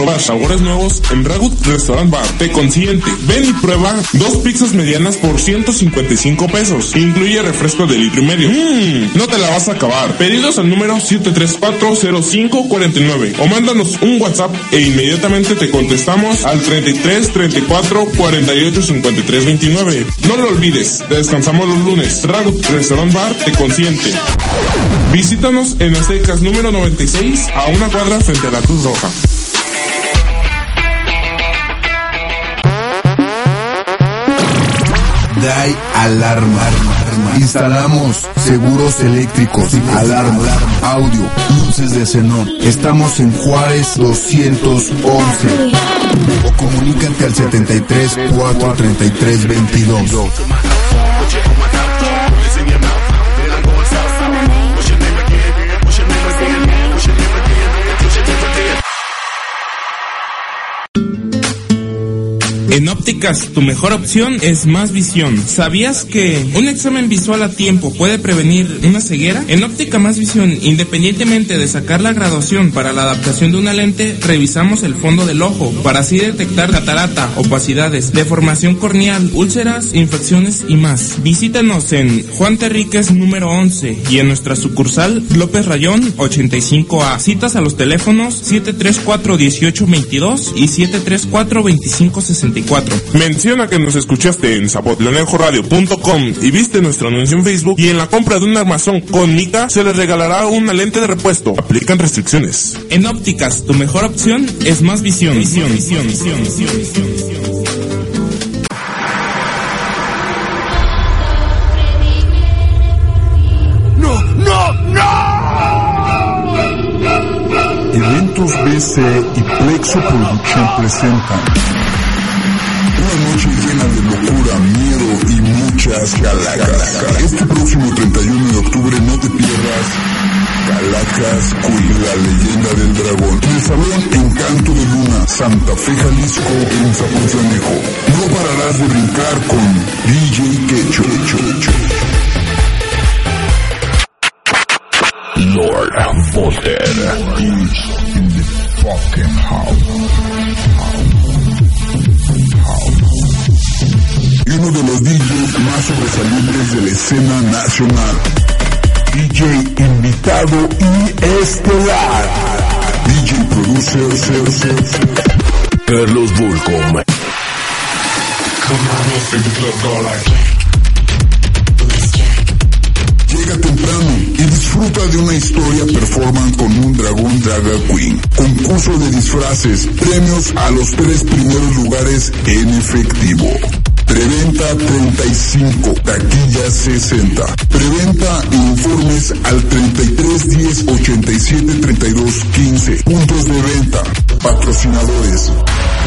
probar sabores nuevos en Ragut Restaurant Bar. Te consiente. Ven y prueba dos pizzas medianas por 155 pesos. Incluye refresco de litro y medio. Mmm, no te la vas a acabar. Pedidos al número 7340549 o mándanos un WhatsApp e inmediatamente te contestamos al 33 34 48 53 29. No lo olvides, descansamos los lunes. Ragut Restaurant Bar te consiente. Visítanos en Aztecas número 96 a una cuadra frente a la Cruz Roja. DAI Alarma. Instalamos seguros eléctricos, alarma, audio, luces de xenón. Estamos en Juárez 211. O comunícate al 73 433 22. En ópticas, tu mejor opción es más visión. ¿Sabías que un examen visual a tiempo puede prevenir una ceguera? En óptica más visión, independientemente de sacar la graduación para la adaptación de una lente, revisamos el fondo del ojo para así detectar catarata, opacidades, deformación corneal, úlceras, infecciones y más. Visítanos en Juan Terríquez número 11 y en nuestra sucursal López Rayón 85A. Citas a los teléfonos 734 1822 y 734 2564. Menciona que nos escuchaste en zapotlanejoradio.com y viste nuestro anuncio en Facebook y en la compra de un armazón con mica se les regalará una lente de repuesto. Aplican restricciones. En ópticas, tu mejor opción es más visión. Visión, visión, visión, visión, visión, visión. ¡No, no, no! Eventos BC y Plexo Production presentan una noche llena de locura, miedo y muchas calacas. Este próximo 31 de octubre no te pierdas Calacas Queen, la leyenda del dragón. El salón Encanto de Luna, Santa Fe, Jalisco, en Zapotlanejo. No pararás de brincar con DJ Quecho. Lord Volter. In the fucking Y uno de los DJs más sobresalientes de la escena nacional. DJ invitado y estelar. DJ producer, ser, ser, ser. Carlos Volcom. Llega temprano y disfruta de una historia performance con un dragón Draga Queen. Concurso de disfraces, premios a los tres primeros lugares en efectivo. Preventa 35, taquilla 60. Preventa informes al 33 10 87 32 15. Puntos de venta. Patrocinadores.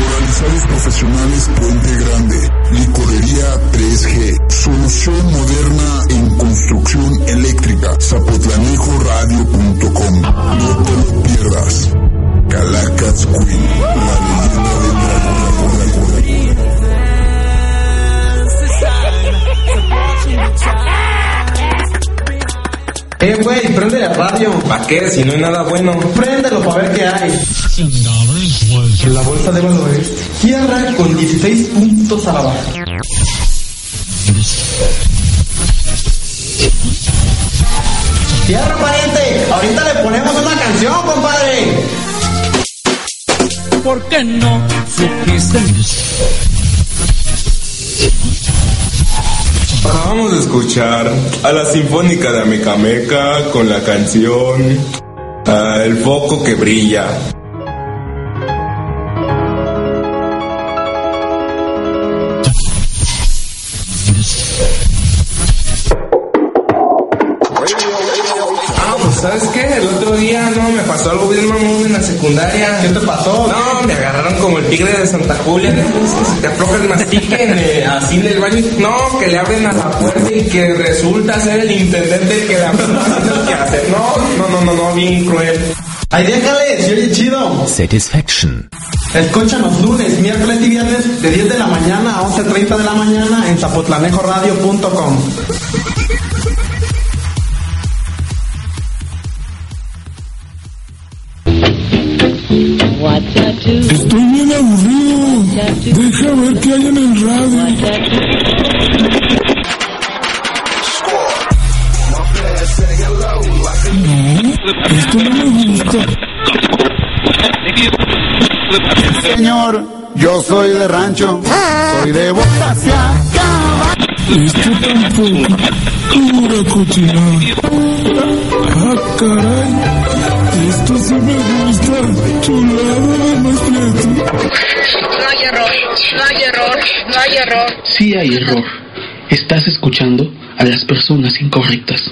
Organizados profesionales Puente Grande. Licorería 3G. Solución moderna en construcción eléctrica. Zapotlanejoradio.com. No te lo pierdas. Calacas Queen. La leyenda del dragón. Eh, güey, prende la radio. ¿Para qué? Si no hay nada bueno. Préndelo para ver qué hay. La bolsa de valores cierra con 16 puntos a la baja. Cierra, pariente. Ahorita le ponemos una canción, compadre. ¿Por qué no supiste? Acabamos de escuchar a la Sinfónica de Amecameca con la canción ah, El foco que brilla. Ah, pues ¿sabes qué? El otro día no me pasó algo bien mamón en la secundaria. ¿Qué te pasó? Como el tigre de Santa Julia. se te afloja el mastique en, eh, así en el baño. No, que le abren a la puerta y que resulta ser el intendente que la que hacer. No, no, no, no, no, bien cruel. Ay, déjale, si oye chido. Satisfaction. Escúchanos lunes, miércoles y viernes de 10 de la mañana a 11.30 de la mañana en zapotlanejoradio.com. Estoy bien aburrido. Deja ver qué hay en el radio. No, esto no me gusta. Señor, yo soy de rancho, soy de Bocacia, Esto tampoco. Pura cochinada. Ah, caray. Esto sí me gusta. Chulada de maestro. No hay error, no hay error, no hay error. Sí hay error. Estás escuchando a las personas incorrectas.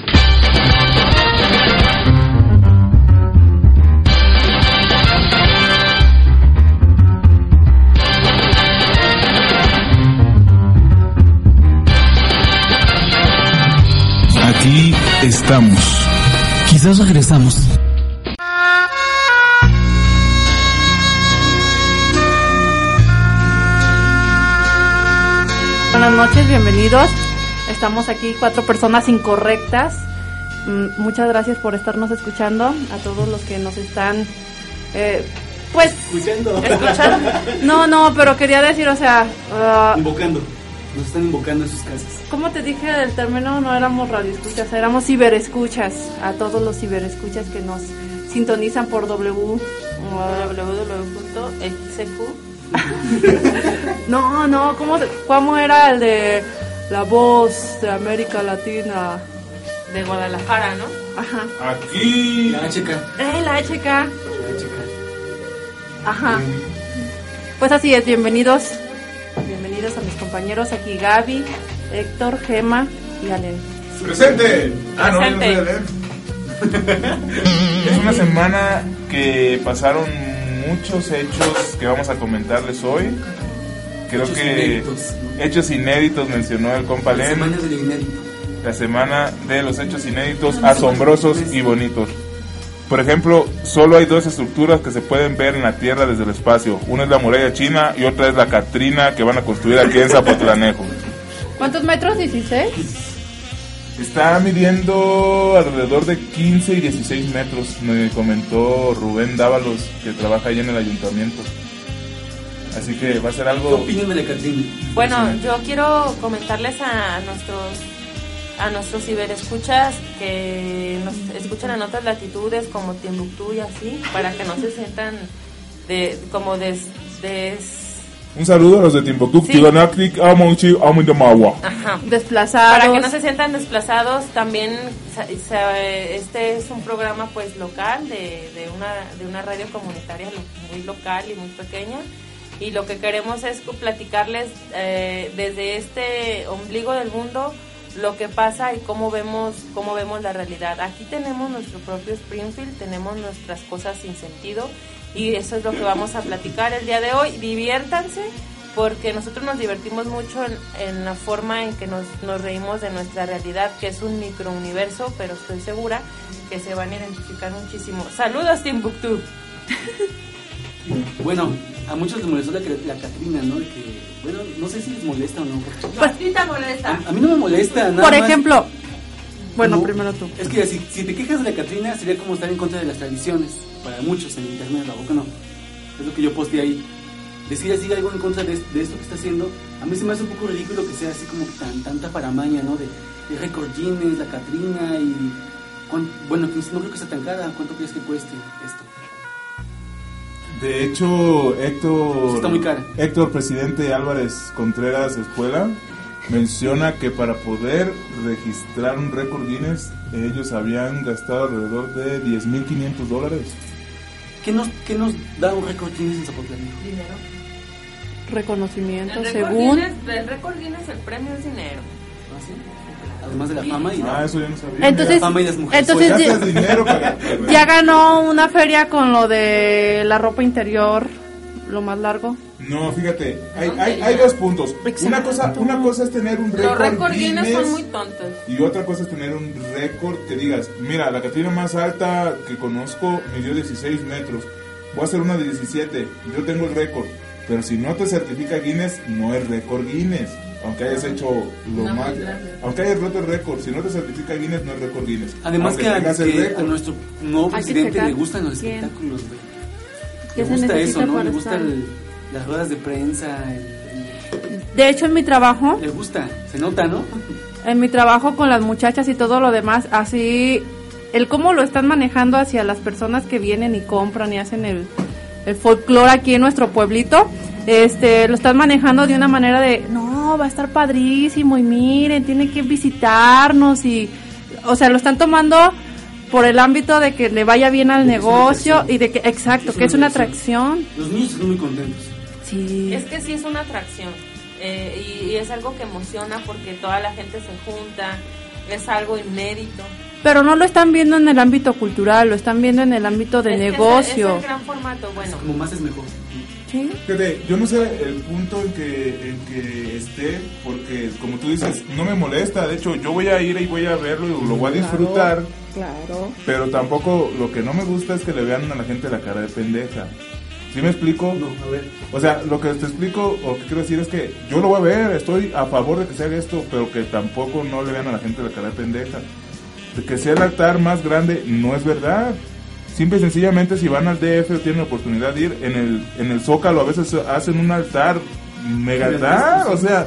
Aquí estamos. Quizás regresamos. Buenas noches, bienvenidos. Estamos aquí cuatro personas incorrectas. Mm, Muchas gracias por estarnos escuchando. A todos los que nos están, eh, pues, Escuchando. escuchando. No, no, pero quería decir, o sea, ah, Invocando. Nos están invocando en sus casas. ¿cómo te dije del término? No éramos radioescuchas, éramos ciberescuchas. A todos los ciberescuchas que nos sintonizan por W. www.xq. No, no, ¿cómo, ¿cómo era el de la voz de América Latina? de Guadalajara, ¿no? Ajá. Aquí. La chica. ¡Eh, la HK! La chica. Ajá. Pues así es, bienvenidos. Bienvenidos a mis compañeros aquí, Gaby, Héctor, Gema y Alen. ¡Presente! Ah, no, no Presente. leer. Es una semana que pasaron muchos hechos que vamos a comentarles hoy. Creo Hechos que inéditos, ¿no? hechos inéditos mencionó el compa Len. Semanas de lo inédito. La semana de los hechos inéditos, asombrosos y bonitos. Por ejemplo, solo hay dos estructuras que se pueden ver en la Tierra desde el espacio. Una es la muralla china y otra es la Catrina que van a construir aquí en Zapotlanejo. ¿Cuántos metros? ¿16? Está midiendo alrededor de 15 y 16 metros, me comentó Rubén Dávalos, que trabaja ahí en el ayuntamiento. Así que va a ser ¿Qué algo... opinan de la Catrina? Bueno, yo quiero comentarles a nuestros a nuestros ciberescuchas que nos escuchan en otras latitudes como Timbuktu y así, para que no se sientan de como des, des- Un saludo a los de Timbuktu, Sí. Tiganaklik, Amonchi, Amindamawa. Ajá. Desplazados. Para que no se sientan desplazados, también este es un programa pues local de, de una de una radio comunitaria muy local y muy pequeña y lo que queremos es platicarles eh, desde este ombligo del mundo lo que pasa y cómo vemos cómo vemos la realidad. Aquí tenemos nuestro propio Springfield, tenemos nuestras cosas sin sentido y eso es lo que vamos a platicar el día de hoy. Diviértanse porque nosotros nos divertimos mucho en, en la forma en que nos, reímos de nuestra realidad, que es un microuniverso, pero estoy segura que se van a identificar muchísimo. Saludos, Timbuktu. Bueno, a muchos les molestó la, la Catrina, ¿no? De que, bueno, no sé si les molesta o no. Pues, ¿sí te molesta? A mí no me molesta nada Por más ejemplo, bueno, como- primero tú. Es que si, si te quejas de la Catrina sería como estar en contra de las tradiciones. Para muchos en internet, ¿a poco no? Es lo que yo posteé ahí. Decir así algo en contra de, de esto que está haciendo, a mí se me hace un poco ridículo que sea así como tan tanta paramaña, ¿no? De, de récord Guinness, la Catrina y... cuán- bueno, que no creo que sea tan cara. ¿Cuánto crees que cueste esto? De hecho, Héctor, Está muy cara. Héctor Presidente Álvarez Contreras Espuela menciona que para poder registrar un récord Guinness, ellos habían gastado alrededor de 10.500 dólares. ¿Qué nos, qué nos da un récord Guinness en Zapotlán? Dinero. Reconocimiento, El según. Guinness, el récord Guinness, el premio es dinero. ¿Ah, sí? Además de la fama y la, Ah, eso yo no sabía. Entonces, la fama y las mujeres. entonces Pues ya, dinero para- ya ganó una feria con lo de la ropa interior, lo más largo. No, fíjate, hay, hay, hay dos puntos. Una cosa, una cosa es tener un Los récord récord Guinness Guinness son muy tontos. y otra cosa es tener un récord que digas, mira, la Catrina más alta que conozco midió 16 metros, voy a hacer una de 17, yo tengo el récord, pero si no te certifica Guinness, no es récord Guinness. Aunque hayas hecho lo No, más, aunque hayas roto el récord, si no te certifica Guinness, no es récord Guinness. Además Aunque que, a, que a récord. nuestro nuevo presidente le gustan los quién. espectáculos, güey. ¿Qué Le gusta eso, ¿no? Le gusta estar? el- las ruedas de prensa, el- De hecho, en mi trabajo, le gusta, se nota, ¿no? en mi trabajo con las muchachas y todo lo demás, así, el cómo lo están manejando hacia las personas que vienen y compran y hacen el, el folclore aquí en nuestro pueblito, este, lo están manejando de una manera de, no, va a estar padrísimo y miren, tienen que visitarnos y, o sea, lo están tomando por el ámbito de que le vaya bien al negocio y de que, exacto, Es que es una atracción. Los niños están muy contentos. Sí. Es que sí es una atracción eh, y, y es algo que emociona porque toda la gente se junta, es algo inédito. Pero no lo están viendo en el ámbito cultural, lo están viendo en el ámbito de Es que es- negocio. Es, el gran formato, bueno. Como más es mejor. Sí. Fíjate, yo no sé el punto en que, en que esté, porque como tú dices, no me molesta, de hecho yo voy a ir y voy a verlo y lo voy a disfrutar, Claro. pero tampoco lo que no me gusta es que le vean a la gente la cara de pendeja. ¿Sí me explico? No, a ver. O sea, lo que te explico o que quiero decir es que yo lo voy a ver, estoy a favor de que se haga esto, pero que tampoco no le vean a la gente la cara de pendeja. De que sea el altar más grande no es verdad. Simple y sencillamente si van al DF o tienen la oportunidad de ir en el en el Zócalo a veces hacen un altar mega altar, o sea,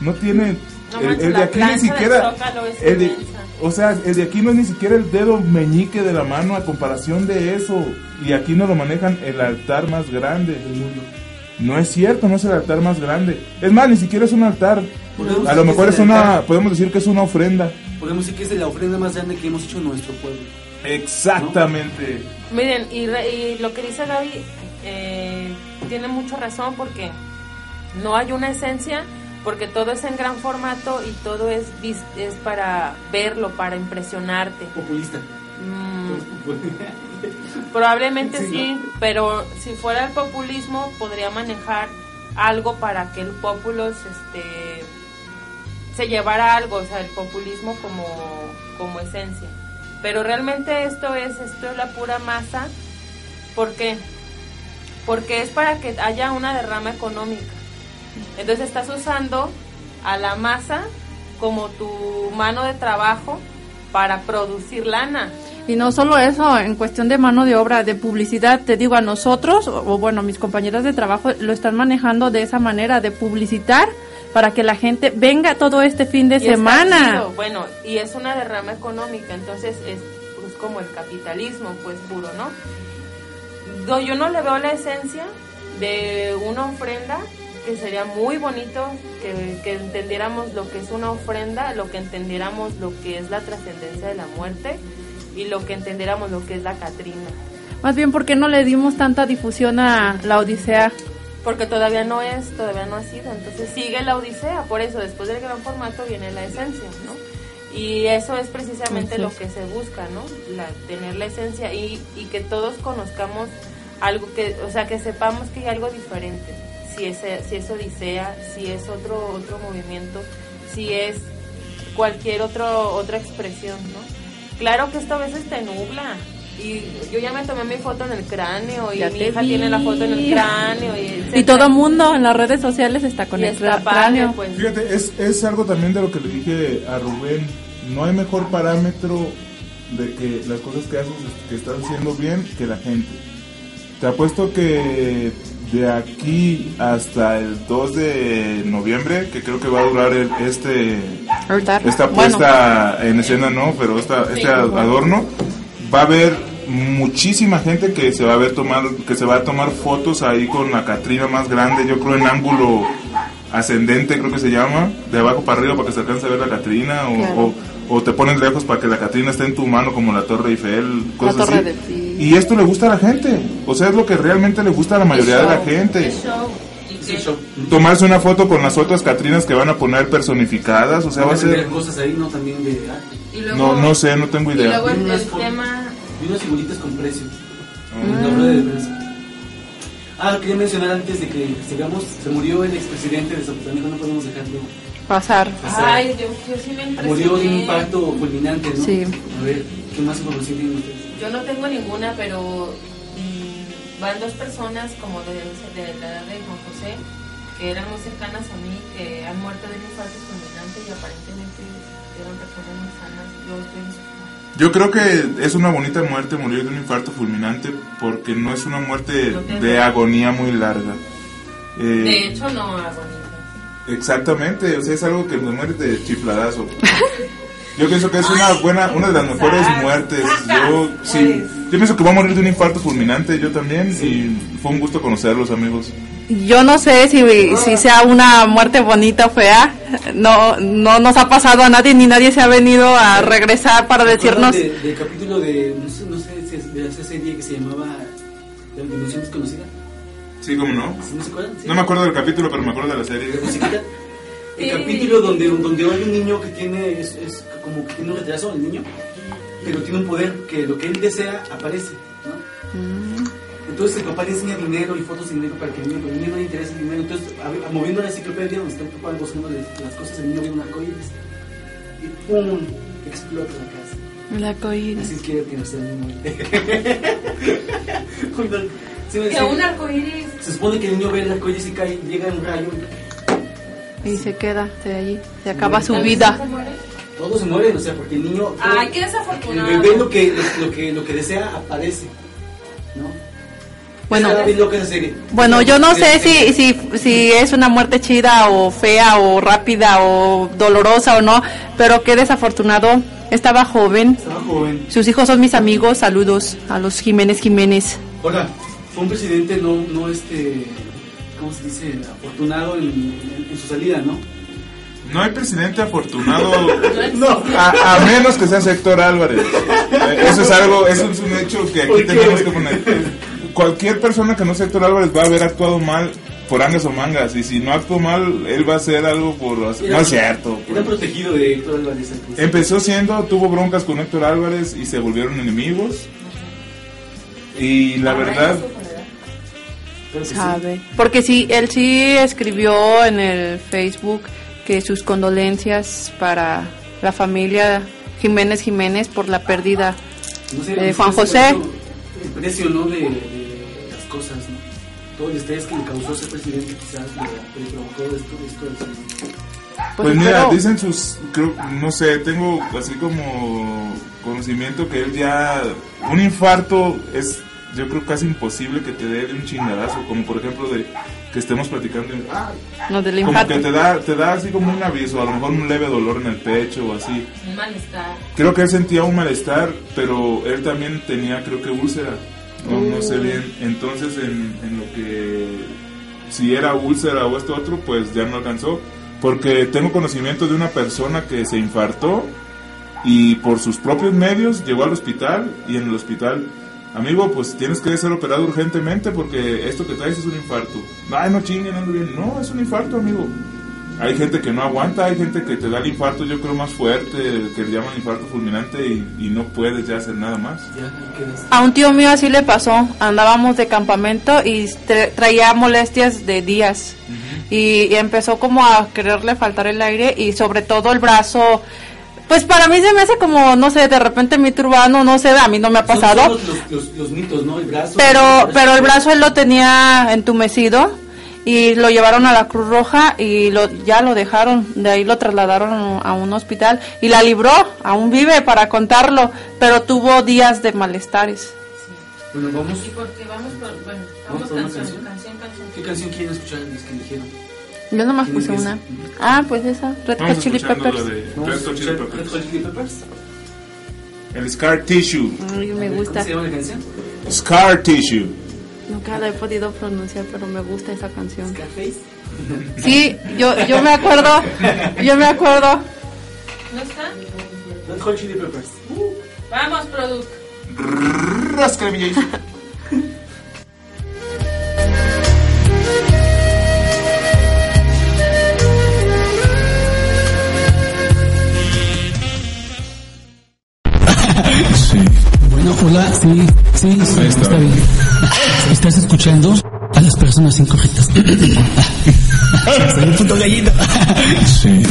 no tiene No el, el de aquí ni siquiera Zócalo es el de- o sea, el de aquí no es ni siquiera el dedo meñique de la mano a comparación de eso. Y aquí no lo manejan el altar más grande del mundo. No es cierto, no es el altar más grande. Es más, ni siquiera es un altar. A lo mejor es una, altar- podemos decir que es una ofrenda. Podemos decir que es la ofrenda más grande que hemos hecho en nuestro pueblo. Exactamente. Miren, y, re- y lo que dice Gaby eh, tiene mucha razón porque no hay una esencia, porque todo es en gran formato y todo es, es para verlo, para impresionarte. Populista. Mm, probablemente Sí, sí, ¿no? pero si fuera el populismo podría manejar algo para que el populos este, se llevara algo, o sea, el populismo como, como esencia. Pero realmente esto es, esto es la pura masa. ¿Por qué? Porque es para que haya una derrama económica. Entonces estás usando a la masa como tu mano de trabajo para producir lana. Y no solo eso, en cuestión de mano de obra, de publicidad, te digo, a nosotros, o, o bueno, mis compañeras de trabajo lo están manejando de esa manera, de publicitar para que la gente venga todo este fin de Y semana. Bueno, y es una derrama económica, entonces es pues, como el capitalismo, pues puro, ¿no? No, yo no le veo la esencia de una ofrenda que sería muy bonito que, que entendiéramos lo que es una ofrenda, lo que entendiéramos lo que es la trascendencia de la muerte y lo que entendiéramos lo que es la Catrina. Más bien, ¿por qué no le dimos tanta difusión a la Odisea? Porque todavía no es, todavía no ha sido. Entonces sigue la Odisea, por eso después del gran formato viene la esencia, ¿no? Y eso es precisamente lo que se busca, ¿no? La, tener la esencia y, y que todos conozcamos algo que, o sea, que sepamos que hay algo diferente. Si es, si es Odisea, si es otro, otro movimiento, si es cualquier otro, otra expresión, ¿no? Claro que esto a veces te nubla. Y yo ya me tomé mi foto en el cráneo y Ya mi hija vi. tiene la foto en el cráneo. Y, todo mundo en las redes sociales está con Y el está cra- padre, cráneo. pues. Fíjate, es, es algo también de lo que le dije a Rubén. No hay mejor parámetro de que las cosas que haces que estás haciendo bien que la gente. Te apuesto que de aquí hasta el 2 de noviembre, que creo que va a durar el- este esta bueno. puesta en escena, no, pero esta, este Sí. adorno, va a haber muchísima gente que se va a ver tomar, que se va a tomar fotos ahí con la Catrina más grande, yo creo en ángulo ascendente, creo que se llama, de abajo para arriba para que se alcance a ver la Catrina, o, Claro. o, o te pones lejos para que la Catrina esté en tu mano como la Torre Eiffel, cosas Torre así. de. Y esto le gusta a la gente, o sea, es lo que realmente le gusta a la mayoría de la gente. Tomarse una foto con las otras Catrinas que van a poner personificadas, o sea, va a ser... cosas ahí, no también de arte. Y luego- No, no sé, no tengo Y idea. luego el, Unas el fo- tema... Y unas figuritas con precio. Ah. Rueda de. Ah, quería mencionar antes de que sigamos, se murió el expresidente de Zapotlán, no podemos dejarlo. Pasar. Ay, yo, yo sí me impresioné. Murió de un impacto fulminante, ¿no? Sí. A ver, ¿qué más información tienen ustedes? Yo no tengo ninguna, pero mm, van dos personas como de, de la edad de Juan José, que eran muy cercanas a mí, que han muerto de un infarto fulminante y aparentemente Yo creo que es una bonita muerte morir de un infarto fulminante porque no es una muerte de agonía muy larga. Eh, De hecho, no agonía. exactamente, o sea, es algo que me mueres de chifladazo. Yo pienso que es una buena, una de las mejores muertes. Yo sí, yo pienso que va a morir de un infarto fulminante, yo también, y fue un gusto conocerlos, amigos. Yo no sé si, si sea una muerte bonita o fea. No, no nos ha pasado a nadie ni nadie se ha venido a regresar para ¿Se acuerdan decirnos. de- del capítulo de, no sé, no sé si es de esa serie que se llamaba La Dimensión Desconocida. Sí, ¿cómo no? ¿No se acuerdan? Sí. No me acuerdo del capítulo, pero me acuerdo de la serie. ¿De musiquita? El Sí. capítulo donde, donde hay un niño que tiene, es, es como que tiene un retraso el niño, pero tiene un poder que lo que él desea aparece. Entonces el papá le enseña dinero y fotos de dinero para que el niño, pero el niño no le interesa el dinero. Entonces, a- a- moviendo la enciclopedia donde está el papá buscando las cosas, el niño ve un arcoíris y ¡pum! explota la casa. El arcoíris. Así quiere que no sea el niño. Sí, Que un arcoíris. Se supone que el niño ve el arcoíris y cae, llega un rayo y se queda de allí. Se acaba su ¿También vida. se muere? todos se mueren, o sea, porque el niño... Ay, qué El desafortunado. bebé lo que, lo, lo que, lo que desea aparece. Bueno. Bueno, yo no sé si, si, si es una muerte chida o fea o rápida o dolorosa o no, pero qué desafortunado. Estaba joven. Estaba joven. Sus hijos son mis amigos. Saludos a los Jiménez Jiménez. Hola, fue un presidente no, no este, ¿cómo se dice? Afortunado en, en- en su salida, ¿no? No hay presidente afortunado No. a, a menos que sea Héctor Álvarez. Eh, Eso es algo, eso es un hecho que aquí tenemos que poner. Cualquier persona que no sea Héctor Álvarez va a haber actuado mal por angas o mangas. Y si no actuó mal, él va a hacer algo por... No es cierto. Era protegido de Héctor Álvarez. principio. Empezó siendo, tuvo broncas con Héctor Álvarez y se volvieron enemigos. Y la verdad. Sabe. Porque sí, él sí escribió en el Facebook que sus condolencias para la familia Jiménez Jiménez por la pérdida No sé, de Juan sé José. El precio, ¿no? De, cosas, ¿no? Todo el estrés que le causó ser presidente quizás le, le provocó esto, esto del- Pues, Pues, mira, pero- dicen sus, creo, no sé, tengo así como conocimiento que él ya, un infarto es, yo creo casi imposible que te dé de un chingadazo, como por ejemplo de que estemos platicando, ah, No, del como infarto. que te da, te da así como un aviso, a lo mejor un leve dolor en el pecho o así. Un malestar. Creo que él sentía un malestar, pero él también tenía, creo que úlcera, no, no sé bien. Entonces, en, en lo que si era úlcera o esto otro, pues ya no alcanzó. Porque tengo conocimiento de una persona que se infartó y por sus propios medios llegó al hospital y en el hospital, amigo, pues tienes que ser operado urgentemente porque esto que traes es un infarto. Ay, no chinguen, ando bien. No, es un infarto, amigo. Hay gente que no aguanta, hay gente que te da el infarto, yo creo, más fuerte, que le llaman infarto fulminante y, y no puedes ya hacer nada más. A un tío mío así le pasó. Andábamos de campamento y tra- traía molestias de días. y, y empezó como a quererle faltar el aire y sobre todo el brazo. Pues para mí se me hace como, no sé, de repente mi turbano, no sé, a mí no me ha pasado. son los, los, los mitos, ¿no? El brazo. Pero, pero el brazo él lo tenía entumecido y lo llevaron a la Cruz Roja y lo, ya lo dejaron, de ahí lo trasladaron a un hospital y la libró, aún vive para contarlo, pero tuvo días de malestares. Bueno, vamos. ¿Y por qué vamos por, bueno, ¿Vamos vamos por canción, canción? canción, canción? ¿Qué canción quieren escuchar los que eligieron? Yo nomás ¿Quién puse es? una. Ah, pues esa, Red Hot Chili Peppers. Red Hot Chili Peppers. Red Hot Chili Peppers. El scar tissue. Ay, me gusta. ¿Cómo se llama la canción? Scar tissue. Nunca la he podido pronunciar, pero me gusta esa canción. Scarface. Sí, yo, yo me acuerdo, yo me acuerdo. ¿No está? Red Hot Chili Peppers. Vamos, Product. Rasca hola, sí, sí, sí, está bien. Estás escuchando a las personas incorrectas. Soy un puto gallito. Sí.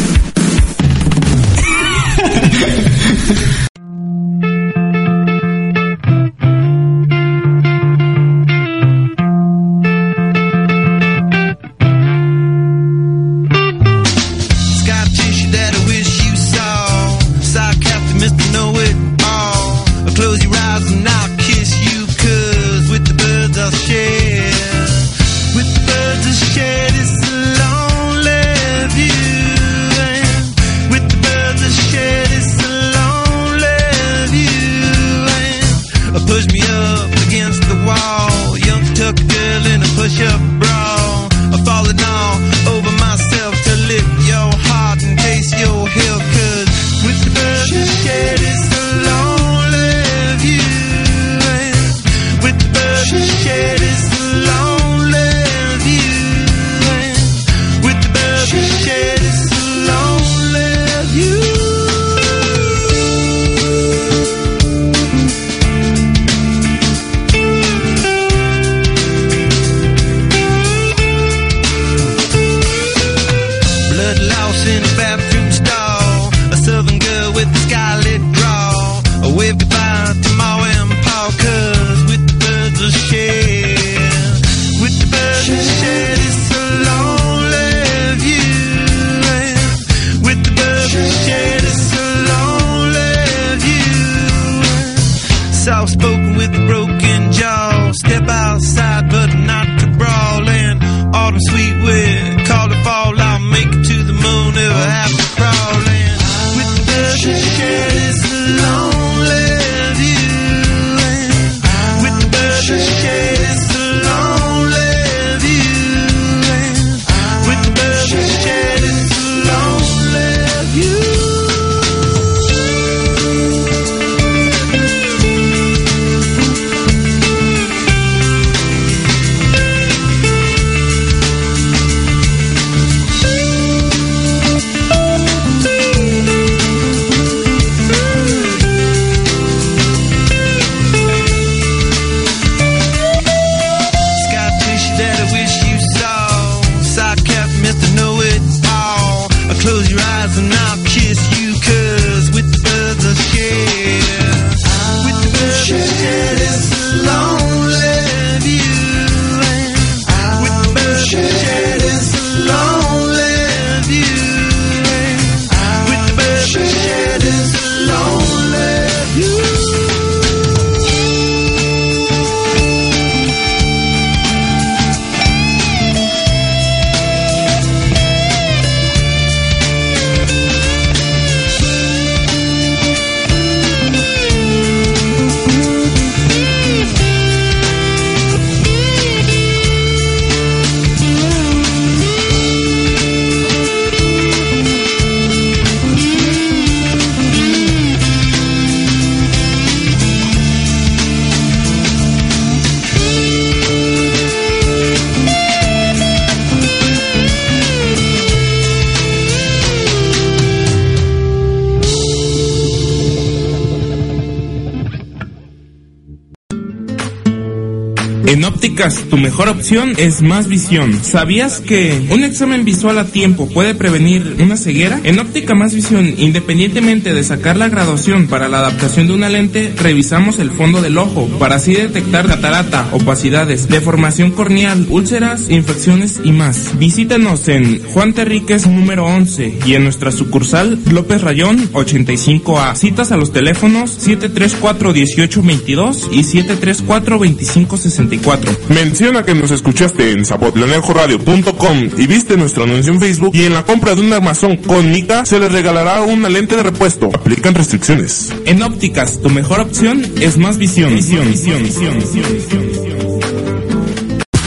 Ópticas, tu mejor opción es más visión. ¿Sabías que un examen visual a tiempo puede prevenir una ceguera? En óptica más visión, independientemente de sacar la graduación para la adaptación de una lente, revisamos el fondo del ojo para así detectar catarata, opacidades, deformación corneal, úlceras, infecciones y más. Visítanos en Juan Terríquez número 11 y en nuestra sucursal López Rayón 85A. Citas a los teléfonos 734-1822 y 734-2564. Menciona que nos escuchaste en zapotlanejoradio.com y viste nuestro anuncio en Facebook y en la compra de un armazón con mica se les regalará una lente de repuesto. Aplican restricciones. En ópticas, tu mejor opción es más visión. Visión, visión, visión, visión, visión.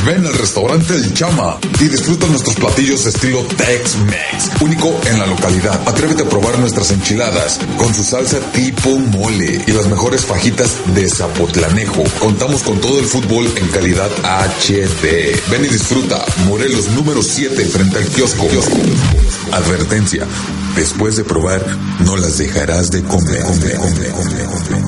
Ven al restaurante El Chama y disfruta nuestros platillos estilo Tex-Mex, único en la localidad. Atrévete a probar nuestras enchiladas con su salsa tipo mole y las mejores fajitas de Zapotlanejo. Contamos con todo el fútbol en calidad HD. Ven y disfruta. Morelos número 7 frente al kiosco. Advertencia. Después de probar, no las dejarás de comer. comer,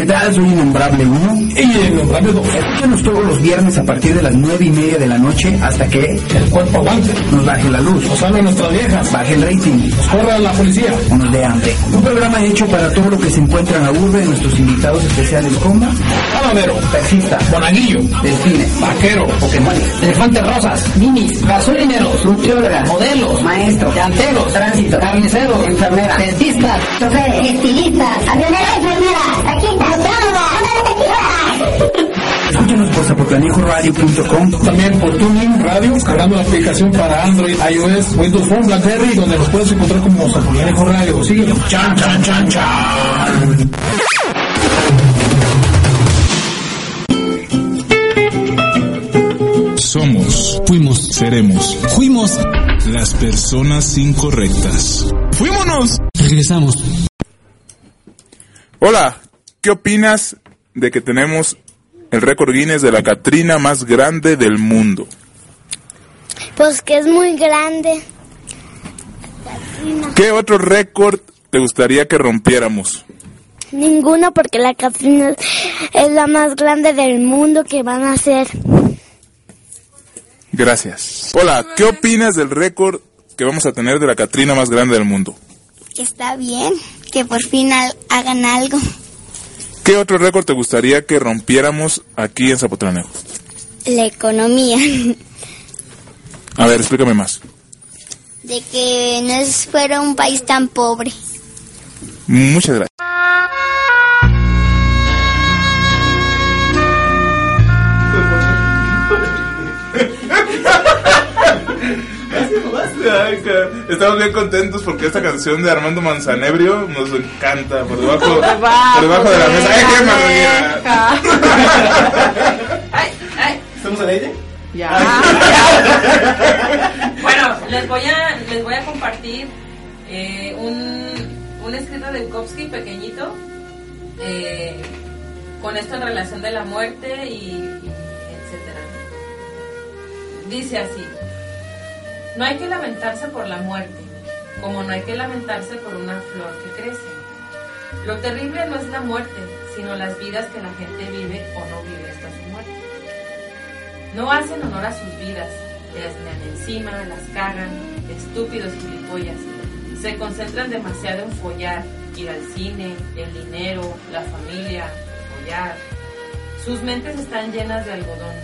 ¿Qué tal? Soy Innombrable 1 y Innombrable 2. Escúchanos todos los viernes a partir de las 9 y media de la noche hasta que el cuerpo aguante, nos baje la luz, nos hablen nuestras viejas, baje el rating, nos corra la policía. O nos dé hambre. Un programa hecho para todo lo que se encuentra en la urbe de nuestros invitados especiales. Como Panadero, taxista, monaguillo, delfine, vaquero, Pokémon, elefantes rosas, minis, gasolineros, nutriólogas, modelos, maestros, canteros, tránsito, carniceros, enfermeras, dentistas, choferes, estilistas, avioneros, enfermeras, Escúchanos por zapotlanejoradio.com También por Tuning Radio, descargando la aplicación para Android, iOS, Windows Phone, BlackBerry, donde nos puedes encontrar como Zapotlanejo Radio. Síguenos. Chan, chan, chan, chan. Somos, fuimos, seremos, fuimos las personas incorrectas. ¡Fuímonos! Regresamos. Hola, ¿qué opinas de que tenemos el récord Guinness de la Catrina más grande del mundo? Pues que es muy grande. ¿Qué otro récord te gustaría que rompiéramos? Ninguno porque la Catrina es la más grande del mundo que van a hacer. Gracias. Hola, ¿qué opinas del récord que vamos a tener de la Catrina más grande del mundo? Que está bien, que por fin hagan algo. ¿Qué otro récord te gustaría que rompiéramos aquí en Zapotlanejo? La economía. A ver, explícame más. De que no es- fuera un país tan pobre. Muchas gracias. Ay, Estamos bien contentos porque esta canción de Armando Manzanebrio nos encanta por debajo, por debajo de la mesa. ¡Ay, qué maravilla! ¿Estamos al aire? Ya. bueno, les voy a les voy a compartir eh, un, un escrito de Bukowski pequeñito eh, con esto en relación de la muerte y, y etcétera. Dice así: No hay que lamentarse por la muerte, como no hay que lamentarse por una flor que crece. Lo terrible no es la muerte, sino las vidas que la gente vive o no vive hasta su muerte. No hacen honor a sus vidas, les dan encima, las cagan, estúpidos gilipollas. Se concentran demasiado en follar, ir al cine, el dinero, la familia, follar. Sus mentes están llenas de algodón.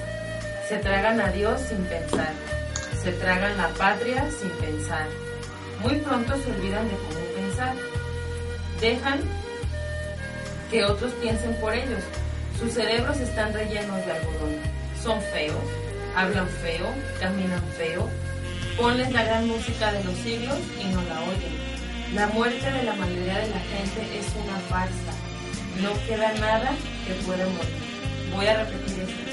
Se tragan a Dios sin pensar. Se tragan la patria sin pensar. Muy pronto se olvidan de cómo pensar. Dejan que otros piensen por ellos. Sus cerebros están rellenos de algodón. Son feos, hablan feo, caminan feo. Ponles la gran música de los siglos y no la oyen. La muerte de la mayoría de la gente es una farsa. No queda nada que pueda morir. Voy a repetir esto.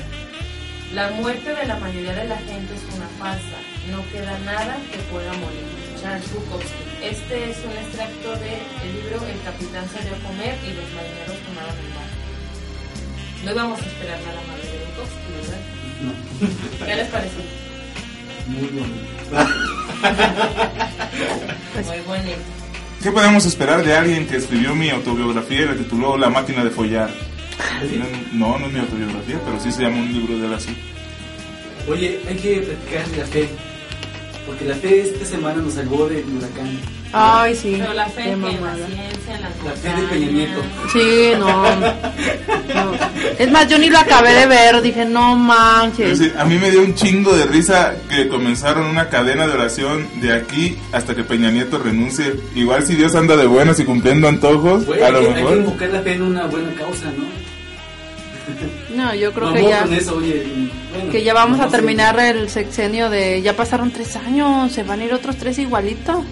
La muerte de la mayoría de la gente es una farsa. No queda nada que pueda morir. Charles Bukowski. Este es un extracto del libro El capitán salió a comer y los marineros tomaron el mar. No íbamos a esperar nada más de Bukowski, ¿verdad? ¿Qué les pareció? Muy bonito. Muy bonito. ¿Qué podemos esperar de alguien que escribió mi autobiografía y la tituló La máquina de follar? No, no es mi autobiografía, pero sí se llama un libro de él así. Oye, hay que practicar la fe. Porque la fe esta semana nos salvó del huracán. Ay, sí. Pero la fe que la ciencia, la La fe de Peña Nieto. Sí, no. no. Es más, yo ni lo acabé de ver. Dije, no manches. Sí, a mí me dio un chingo de risa que comenzaron una cadena de oración de aquí hasta que Peña Nieto renuncie. Igual si Dios anda de buenas y cumpliendo antojos, Güey, a hay, lo que, hay que mejor. invocar la fe en una buena causa, ¿no? No, yo creo que ya. con eso, oye. bueno, Que ya vamos a no terminar el sexenio de. Ya pasaron tres años. Se van a ir otros tres igualito.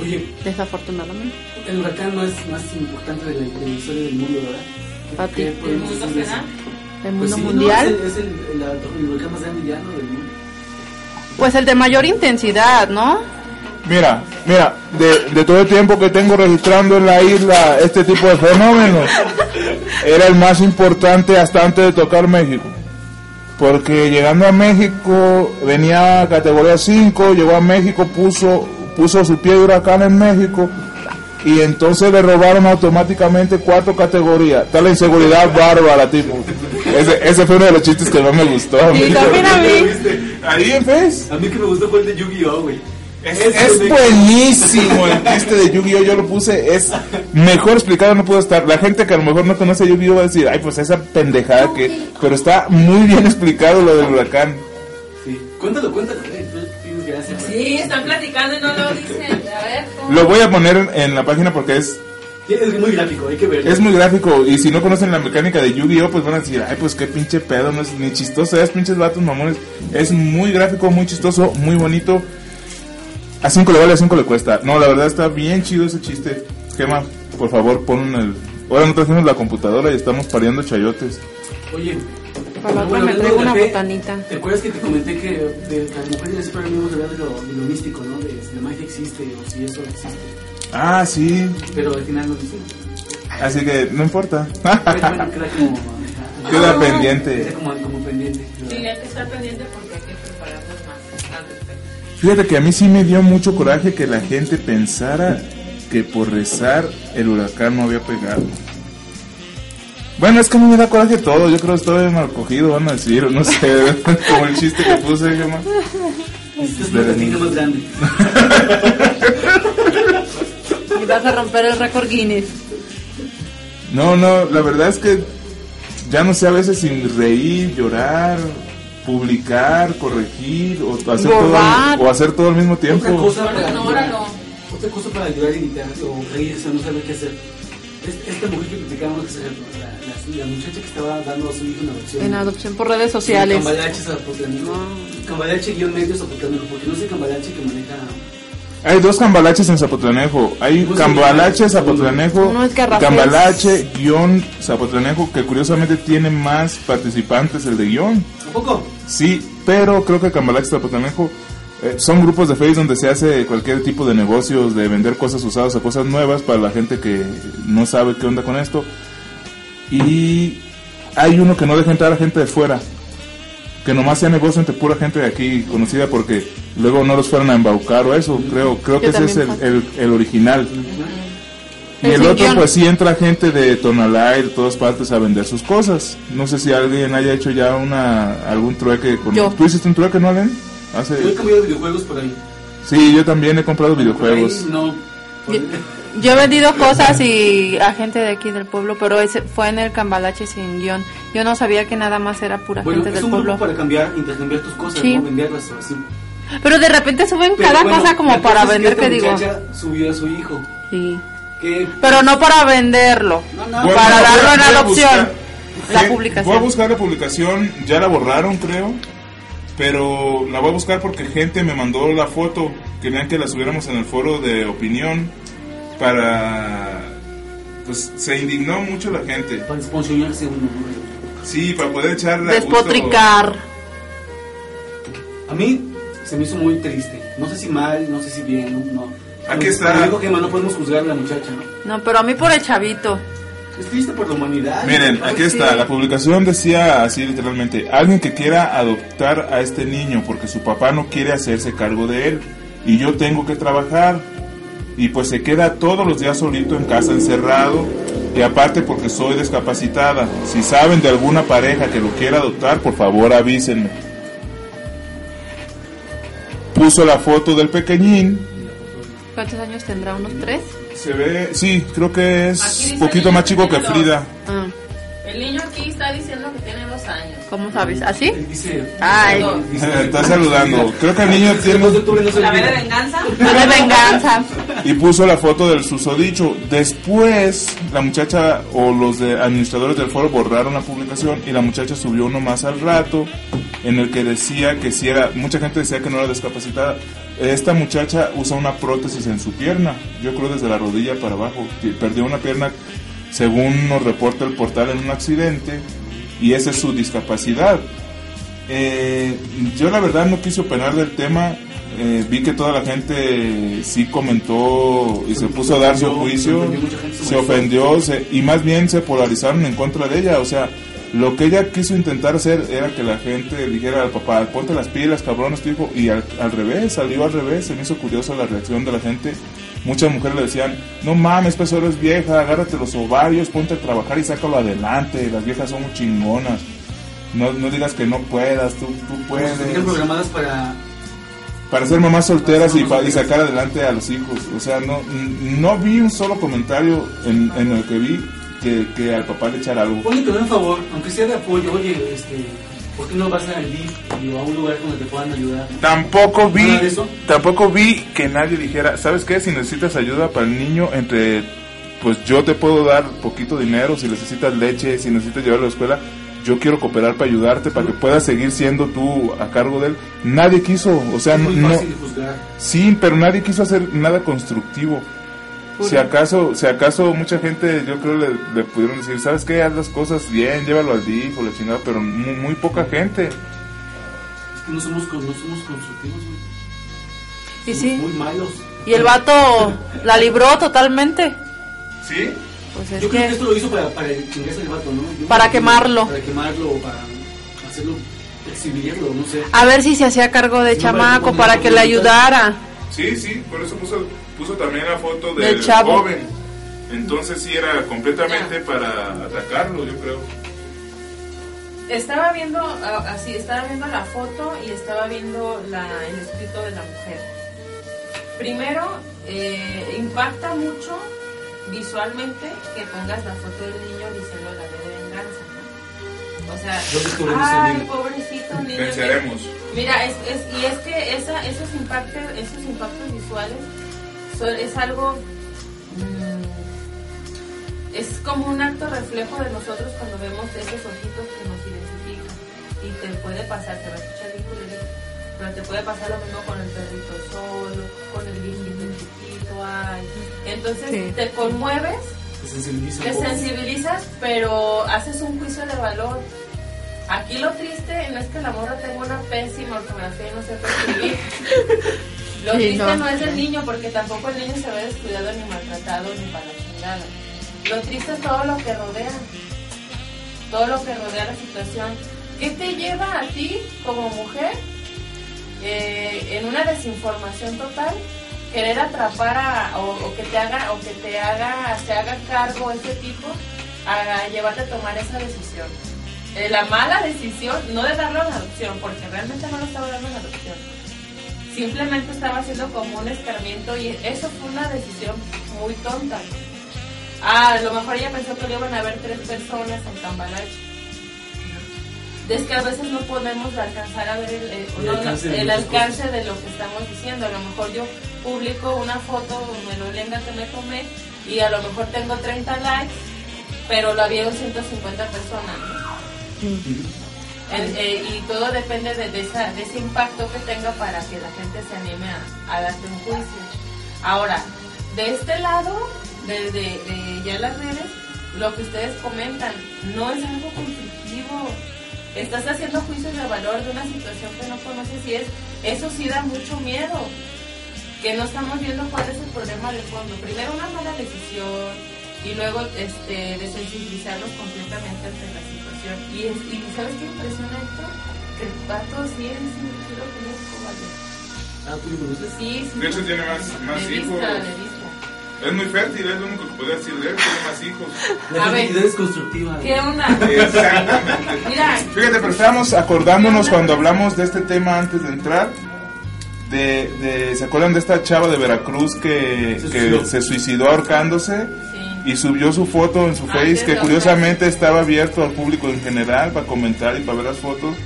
Oye, Desafortunadamente. el huracán no es más importante de la, de la historia del mundo, ¿verdad? ¿Para ti? ¿Qué podemos ¿El mundo Pues mundo sí, no, mundial. es el, es el, el- el huracán más grande ya, ¿no? Del mundo. Pues el de mayor intensidad, ¿no? Mira, mira, de, de todo el tiempo que tengo registrando en la isla este tipo de fenómenos, era el más importante hasta antes de tocar México. Porque llegando a México venía categoría 5, llegó a México, puso, puso su pie de huracán en México y entonces le robaron automáticamente cuatro categorías. Está la inseguridad bárbara, tipo. Ese, ese fue uno de los chistes que más me gustó. a mí. Y también a mí. Ahí en Face. A mí que me gustó fue el de Yu-Gi-Oh, güey. Es, buenísimo el chiste de Yu-Gi-Oh! Yo lo puse, es mejor explicado, no puedo estar. La gente que a lo mejor no conoce Yu-Gi-Oh! va a decir, ay, pues esa pendejada que. Pero está muy bien explicado lo del huracán. Sí. Cuéntalo, cuéntalo. Sí, están platicando y no lo dicen. A ver, ¿cómo? Lo voy a poner en, en la página porque es, Es muy gráfico, hay que verlo. es muy gráfico. Y si no conocen la mecánica de Yu-Gi-Oh! pues van a decir, ay, pues qué pinche pedo, no es ni chistoso, es pinches vatos mamones. Es muy gráfico, muy chistoso, muy bonito. A 5 le vale, a 5 le cuesta. No, la verdad está bien chido ese chiste. Gema, por favor, pon el. Ahora no trajimos la computadora y estamos pariendo chayotes. Oye, Para la otra bueno, me traigo de una fe, botanita. ¿Te acuerdas que te comenté que de, a lo mejor en ese programa íbamos a hablar de lo, de lo místico, ¿no? De si la magia existe o si eso existe. Ah, sí. Pero al final no dice. Así que no importa. Bueno, bueno, queda como. Queda pendiente. Queda como, como pendiente. Sí, hay que estar pendiente porque Fíjate que a mí sí me dio mucho coraje que la gente pensara que por rezar el huracán no había pegado. Bueno, es que a mí me da coraje todo. Yo creo que estoy mal cogido, van a decir, o no sé, como el chiste que puse, Gema. Esta es platica más grande. Y vas a romper el récord Guinness. No, no, la verdad es que ya no sé a veces sin reír, llorar, publicar, corregir o hacer, todo, o hacer todo al mismo tiempo. Otra cosa para óralo. Otra cosa para llorar y gritar o reírse no saber qué hacer. Es- Esta mujer que platicábamos la, la, la muchacha que estaba dando a su hijo en adopción. En adopción por redes sociales. Cambalache Zapotlanejo. Cambalache guion medio Zapotlanejo, porque no sé Cambalache que maneja. Hay dos cambalaches en Zapotlanejo. Hay Pues cambalache sí, Zapotlanejo, uno es Garrafés. cambalache guion Zapotlanejo, que curiosamente tiene más participantes el de guion. ¿A poco? Sí, pero creo que cambalache Zapotlanejo eh, son grupos de Facebook donde se hace cualquier tipo de negocios, de vender cosas usadas o cosas nuevas para la gente que no sabe qué onda con esto. Y hay uno que no deja entrar a gente de fuera. Que nomás sea negocio entre pura gente de aquí conocida porque luego no los fueran a embaucar o eso. Creo, creo que ese es el, el, el original. Y El otro, guion. pues sí entra gente de Tonalá y de todas partes a vender sus cosas. No sé si alguien haya hecho ya una algún trueque con. Yo. ¿Tú hiciste un trueque, no, Alen? Hace... Yo he cambiado videojuegos por ahí. Sí, yo también he comprado Por videojuegos. ahí no. por- Yo he vendido cosas y a gente de aquí del pueblo, pero ese fue en el cambalache sin guion. Yo no sabía que nada más era pura Bueno, gente es del un pueblo. grupo para cambiar, intercambiar tus cosas, Sí. ¿no? Venderlas o así. Pero de repente suben Pero cada bueno, cosa como para vender, que digo. subió a su hijo. Sí. Que Pero no para venderlo, No, no. Bueno, para a- darlo en adopción. buscar- La Sí, Voy a publicación. buscar la publicación, ya la borraron, creo. Pero la voy a buscar porque gente me mandó la foto. Querían que la subiéramos en el foro de opinión. Para. Pues se indignó mucho la gente. para sponsorearse uno. ¿no? Sí, para poder echarle a gusto- Despotricar. A mí se me hizo muy triste. No sé si mal, no sé si bien, no. Aquí está. dijo Gemma, no podemos juzgar a la muchacha, ¿no? No, pero a mí por el chavito. Es triste por la humanidad. Miren, ¿no? aquí Sí. está. La publicación decía así literalmente: Alguien que quiera adoptar a este niño porque su papá no quiere hacerse cargo de él y yo tengo que trabajar. Y pues se queda todos los días solito en casa encerrado y aparte porque soy discapacitada. Si saben de alguna pareja que lo quiera adoptar, por favor avísenme. Puso la foto del pequeñín. ¿Cuántos años tendrá? ¿Unos tres? Se ve, sí, creo que es un poquito más chico que. Frida. Ah, El niño aquí está diciendo que tiene dos años. ¿Cómo sabes? ¿Así? Dice, Ay, Está saludando. Creo que el niño tiene... ¿La ve de venganza? de venganza. y puso la foto del susodicho. Después, la muchacha o los de administradores del foro borraron la publicación y la muchacha subió uno más al rato en el que decía que si era, mucha gente decía que no era discapacitada. Esta muchacha usa una prótesis en su pierna, yo creo desde la rodilla para abajo. Perdió una pierna, según nos reporta el portal, en un accidente y esa es su discapacidad. Eh, yo la verdad no quise opinar del tema. eh, vi que toda la gente sí comentó y se puso a dar su juicio, se ofendió se- y más bien se polarizaron en contra de ella. O sea, lo que ella quiso intentar hacer era que la gente dijera al papá, ponte las pilas, cabrón, tu hijo. Y al, al revés, salió al revés. Se me hizo curiosa la reacción de la gente. Muchas mujeres le decían, no mames, pues eres vieja, agárrate los ovarios, ponte a trabajar y sácalo adelante. Las viejas son muy chingonas. No, no digas que no puedas, tú, tú puedes. Están programadas para Para ser mamás solteras y, y sacar adelante a los hijos. O sea, no, no vi un solo comentario en, en el que vi que, que al papá le echara algo. Ponle que un favor, aunque sea de apoyo, oye, este, ¿por qué no vas al DIF y a un lugar donde te puedan ayudar? Tampoco vi, tampoco vi que nadie dijera, ¿sabes qué? Si necesitas ayuda para el niño, entre, pues yo te puedo dar poquito dinero, si necesitas leche, si necesitas llevarlo a la escuela, yo quiero cooperar para ayudarte, para que puedas seguir siendo tú a cargo de él. Nadie quiso, o sea, es no, muy no- fácil de juzgar. sí, pero nadie quiso hacer nada constructivo. Si acaso, si acaso mucha gente, yo creo le, le pudieron decir, ¿sabes qué? Haz las cosas bien, llévalo al DIF o la chingada, pero muy, muy poca gente. Es que no somos, con- no somos constructivos, güey. Y Somos sí. Muy malos. Y el vato la libró totalmente. ¿Sí? Pues es Yo creo que esto lo hizo para, para chingarse el vato, ¿no? Yo Para quemarlo. Para quemarlo o para hacerlo, exhibirlo, no sé. a ver si se hacía cargo de No, chamaco para no, que le ayudara. Sí, sí, por eso puso, puso también la foto Del del, chavo. joven. Entonces sí era completamente para atacarlo, yo creo. Estaba viendo, así, estaba viendo la foto y estaba viendo la, el escrito de la mujer. Primero, eh, impacta mucho visualmente que pongas la foto del niño diciendo la B de venganza, ¿no? O sea, ¿Dónde estuvo ese ay, niño? pobrecito niño. Venceremos. Mira, es, es- y es que esa, esos impactos, esos impactos visuales es algo mm, es como un acto reflejo de nosotros cuando vemos esos ojitos que nos identifican y te puede pasar, te va a escuchar bien pero te puede pasar lo mismo con el perrito solo, con el viejito chiquito, ay. Entonces Sí. te conmueves Te sensibilizas, pero haces un juicio de valor. Aquí lo triste no es que la morra tenga una pésima ortografía y no sepa escribir. Lo Sí, triste no. no. es el niño, porque tampoco el niño se ve descuidado ni maltratado ni para la chingada. Lo triste es todo lo que rodea. Todo lo que rodea la situación. ¿Qué te lleva a ti como mujer eh, en una desinformación total? querer atrapar a, o, o que te haga o que te haga se haga cargo ese tipo a llevarte a tomar esa decisión Eh, la mala decisión no de darlo en adopción porque realmente no lo estaba dando en adopción simplemente estaba haciendo como un escarmiento y eso fue una decisión muy tonta ah, a lo mejor ella pensó que le iban a ver tres personas en Cambalache es que a veces no podemos alcanzar a ver el, El no, alcance de el muchas alcance de lo que estamos diciendo. A lo mejor yo publico una foto me lo lenga que me tomé y a lo mejor tengo 30 likes, pero lo vieron 150 personas. ¿no? Eh, y todo depende de, esa- de ese impacto que tenga para que la gente se anime a, a darte un juicio. Ahora, de este lado, de, de- de ya las redes, lo que ustedes comentan no es algo constructivo. Estás haciendo juicios de valor de una situación que no conoces y es, eso sí da mucho miedo. Que no estamos viendo cuál es el problema de fondo. Primero una mala decisión y luego este, desensibilizarlos completamente ante la situación. Y, es- y ¿sabes qué impresiona esto? Que el pato sí es lo que no es cobarde. Ah, ¿tú lo conoces? Sí, sí. De hecho, tiene más- más de hijos. Vista, de vista. Es muy fértil, es lo único que podría decirle. Tiene más hijos. La fertilidad es constructiva. ¿Qué onda? Exactamente. Mira, Fíjate, pero estábamos acordándonos cuando hablamos de este tema antes de entrar. De, de- ¿Se acuerdan de esta chava de Veracruz que, Se que suicidó. se suicidó ahorcándose? Y subió su foto en su Ah, face, que curiosamente estaba abierto al público en general para comentar y para ver las fotos.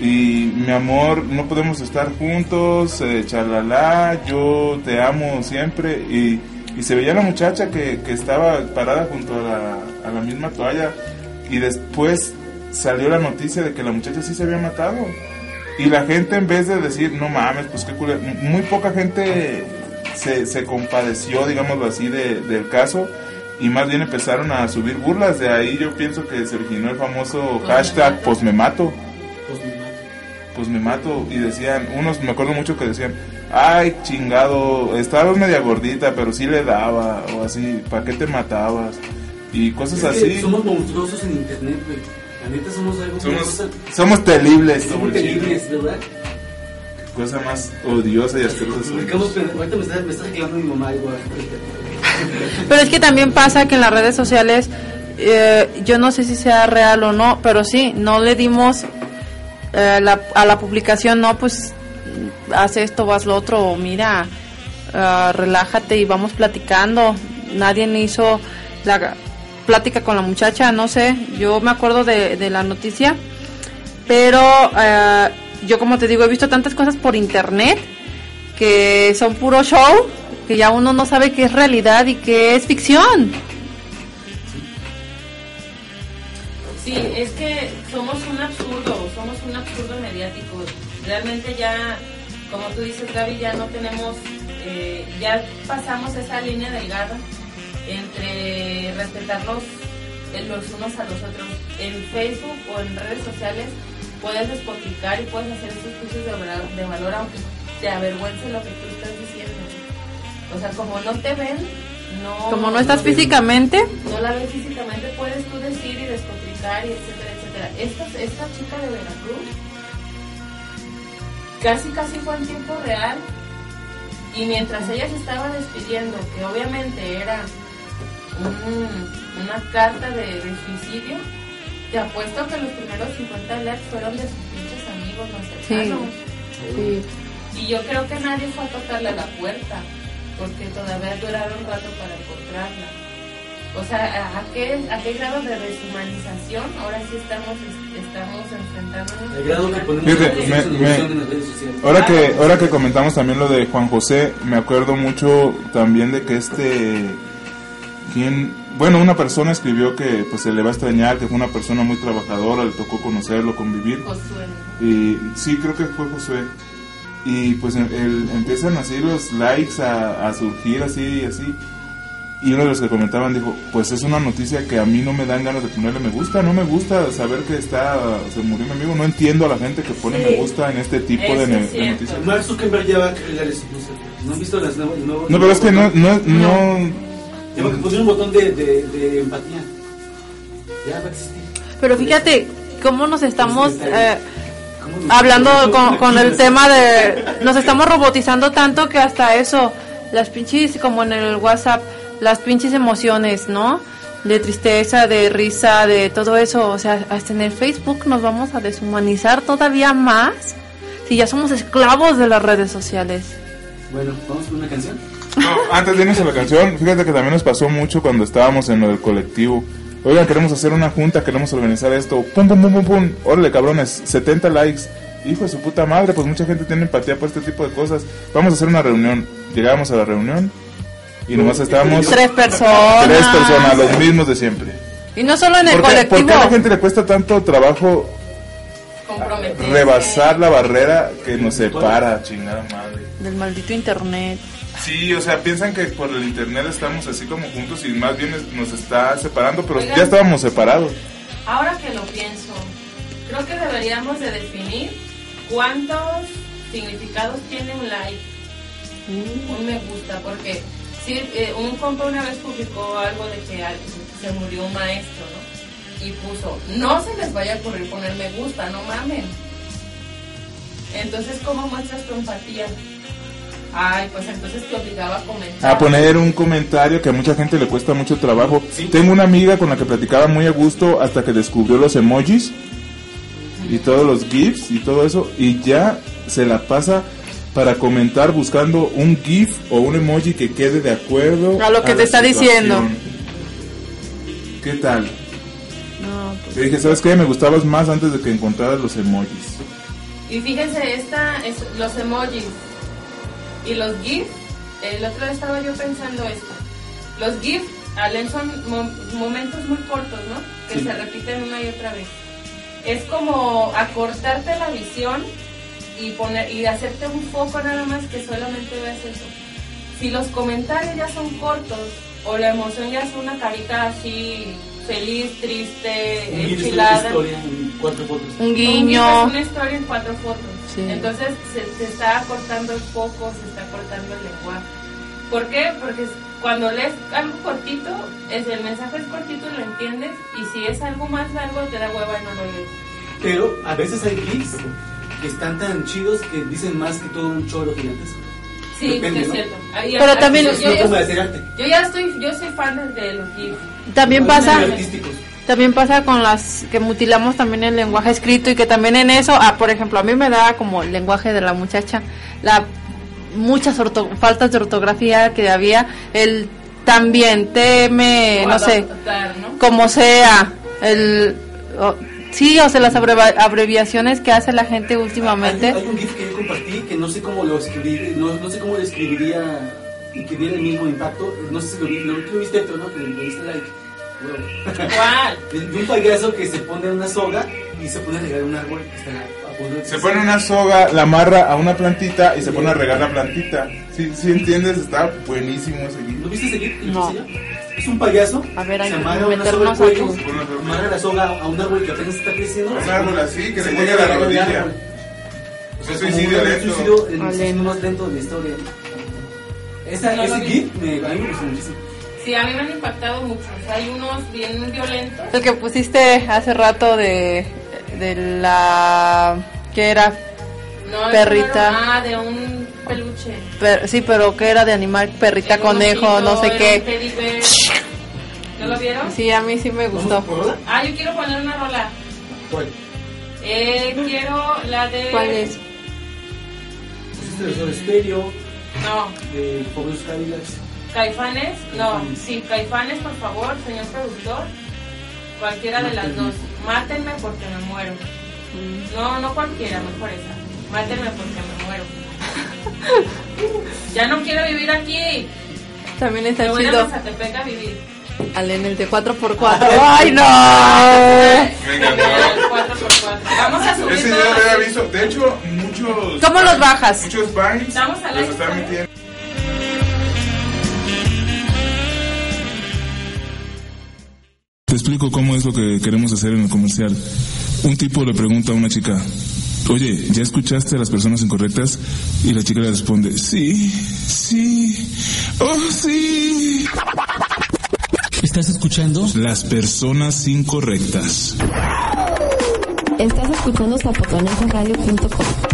Y mi amor, no podemos estar juntos, eh, chalala, yo te amo siempre. Y, y se veía la muchacha que, que estaba parada junto a la, a la misma toalla. Y después salió la noticia de que la muchacha sí se había matado. Y la gente en vez de decir, no mames, pues qué culero", muy poca gente se, se compadeció, digámoslo así, de- del caso. Y más bien empezaron a subir burlas. De ahí yo pienso que se originó el famoso hashtag pues me mato pues me mato. Y decían, unos me acuerdo mucho que decían, ay chingado, estabas media gordita, pero sí le daba, o así, ¿para qué te matabas? Y cosas Es que así. Somos monstruosos en internet, güey. La neta somos algo Somos- cosa- somos terribles, Somos terribles, ¿verdad? Cosa más odiosa y asquerosa. Ahorita me está, me está reclamando mi mamá igual. Pero es que también pasa que en las redes sociales, eh, yo no sé si sea real o no, pero sí, no le dimos eh, a la publicación, no, pues haz esto, haz lo otro, mira, ah, relájate y vamos platicando. Nadie hizo la plática con la muchacha, no sé, yo me acuerdo de, de la noticia, pero eh, yo como te digo, he visto tantas cosas por internet que son puro show, que ya uno no sabe qué es realidad y qué es ficción. Sí, es que somos un absurdo, somos un absurdo mediático. Realmente ya, como tú dices, Gaby, ya no tenemos, eh, ya pasamos esa línea delgada entre respetarnos los unos a los otros. En Facebook o en redes sociales puedes despotricar y puedes hacer esos juicios de, de valor aunque te avergüence lo que tú estás diciendo. O sea, como no te ven, no... Como no estás físicamente, no la ves físicamente, puedes tú decir y despotricar y etcétera, etcétera. Esta, esta chica de Veracruz casi, casi fue en tiempo real y mientras ella se estaba despidiendo, que obviamente era un- una carta de, de suicidio, te apuesto que los primeros 50 likes fueron de sus pinches amigos más cercanos. sí. Y yo creo que nadie fue a tocarle a la puerta, porque todavía duraron un rato para encontrarla. O sea, ¿a, qué, ¿a qué grado de deshumanización ahora sí estamos, estamos enfrentándonos? El grado que ponemos Fíjate, la me- me- en las redes sociales. Ahora que, ahora que comentamos también lo de Juan José, me acuerdo mucho también de que este, quien, bueno, una persona escribió que pues se le va a extrañar, que fue una persona muy trabajadora, le tocó conocerlo, convivir. Josué. Y sí, creo que fue Josué. Y pues el- el- empiezan así los likes a, a surgir así y así. Y uno de los que comentaban dijo, pues es una noticia que a mí no me dan ganas de ponerle me gusta, no me gusta saber que está, se murió mi amigo, no entiendo a la gente que pone Sí. me gusta en este tipo de, es de noticias. Mark Zuckerberg ya va a crear eso. No, sé. ¿No han visto las nuevas? nuevos- No, pero es que no, no, no, Tengo que poner un botón de, de, de empatía. Ya va a existir. Pero fíjate cómo nos estamos eh, hablando con, con el tema de... Nos estamos robotizando tanto que hasta eso, las pinches, como en el WhatsApp, las pinches emociones, ¿no? De tristeza, de risa, de todo eso. O sea, hasta en el Facebook nos vamos a deshumanizar todavía más si ya somos esclavos de las redes sociales. Bueno, vamos con una canción. No, antes de irnos a la canción, fíjate que también nos pasó mucho cuando estábamos en lo del colectivo. Oigan, queremos hacer una junta, queremos organizar esto. Pum, pum, pum, pum, pum. Órale, cabrones, 70 likes. Hijo de su puta madre, pues mucha gente tiene empatía por este tipo de cosas. Vamos a hacer una reunión. Llegamos a la reunión y nomás estábamos... Tres personas. Tres personas, los mismos de siempre. Y no solo en el ¿Por qué, colectivo. por qué a la gente le cuesta tanto trabajo rebasar la barrera que nos separa, chingada madre? Del maldito internet. Sí, o sea, piensan que por el internet estamos así como juntos y más bien nos está separando, pero Oigan. ya estábamos separados. Ahora que lo pienso, creo que deberíamos de definir cuántos significados tiene un like, un me gusta, porque sí, eh, un compa una vez publicó algo de que se murió un maestro, ¿no? Y puso, no se les vaya a ocurrir poner me gusta, no mamen. Entonces, ¿cómo muestras tu empatía? Ay, pues entonces te obligaba a comentar. a poner un comentario que a mucha gente le cuesta mucho trabajo. Tengo una amiga con la que platicaba muy a gusto hasta que descubrió los emojis y todos los GIFs y todo eso y ya se la pasa para comentar buscando un GIF o un emoji que quede de acuerdo A lo que te está diciendo. ¿Qué tal? No, pues, Le dije, ¿sabes qué? Me gustabas más antes de que encontraras los emojis. Y fíjense, esta es los emojis y los GIF. El otro día estaba yo pensando esto. Los GIF, Alen, son mo- momentos muy cortos, ¿no? Que Sí. se repiten una y otra vez. Es como acortarte la visión y poner y hacerte un foco nada más que solamente veas eso. Si los comentarios ya son cortos o la emoción ya es una carita así feliz, triste, Un guiño es una enchilada. historia en cuatro fotos. Un guiño. Es una historia en cuatro fotos. Sí. Entonces se, se está cortando el foco, se está cortando el lenguaje. ¿Por qué? Porque cuando lees algo cortito, es el mensaje es cortito y lo entiendes, y si es algo más largo te da hueva y no lo lees. Pero a veces hay GIFs que están tan chidos que dicen más que todo un choro gigantesco. Sí, Depende, sí es ¿no? cierto. Ahí- Pero ahí- también- yo, yo- yo- ya estoy, yo soy fan de los GIFs. También pasa. También pasa con las que mutilamos también el lenguaje escrito y que también en eso, ah, por ejemplo, a mí me da como el lenguaje de la muchacha, la muchas orto- faltas de ortografía que había, el también teme, no sé, adaptar, ¿no? como sea, el o- sí, o sea, las abreva- abreviaciones que hace la gente últimamente. Hay, hay un GIF que yo compartí que no sé cómo lo escribí, no, no sé cómo lo escribiría y que diera el mismo impacto. No sé si lo, lo, lo viste, pero no, que le diste like. ¿Cuál? De un payaso que se pone una soga y se pone a regar un árbol que está a punto de Se pone una soga, la amarra a una plantita y se pone a regar la plantita. ¿Sí, sí entiendes? Está buenísimo ese. ¿Lo viste? ¿Lo No. Es un payaso. A ver, hay se amarra una soga al cuello, amarra la soga a un árbol que apenas está creciendo. Un árbol así, que Se le pone llegue a la rodilla. O sea, Como suicidio lento. suicidio, el suicidio más lento de la historia. Esa, ese. GIF me, a mí me gustó muchísimo. Sí, a mí me han impactado mucho. O sea, hay unos bien violentos. El que pusiste hace rato de, de la que era No, Perrita. eso no era- Ah, de un peluche. per- sí, pero que era de animal, perrita, Era conejo, no sé qué. ¿No lo vieron? Sí, a mí sí me gustó. Ah, yo quiero poner una rola. ¿Cuál? Eh, quiero la de. ¿Cuál es? Pusiste de Soda Stereo, No, de Pobres Cadillacs. Caifanes. No, sí, Caifanes, por favor, señor productor. Cualquiera de las dos. Mátenme porque me muero. No, no cualquiera, mejor esa. Mátenme porque me muero. ya no quiero vivir aquí. También está Me voy a chido. Mazatepec a vivir. Al en el de 4x4. ¡Ay, no! Me encantó. El 4x4. Vamos a subir Ese yo lo había visto. De hecho, muchos. ¿Cómo los bajas? Muchos Vines Vamos a la los están historia. metiendo. Te explico cómo es lo que queremos hacer en el comercial. Un tipo le pregunta a una chica, oye, ¿ya escuchaste a las personas incorrectas? Y la chica le responde, sí, sí, oh sí. ¿Estás escuchando? Las personas incorrectas. Estás escuchando zapotonencoradio.com.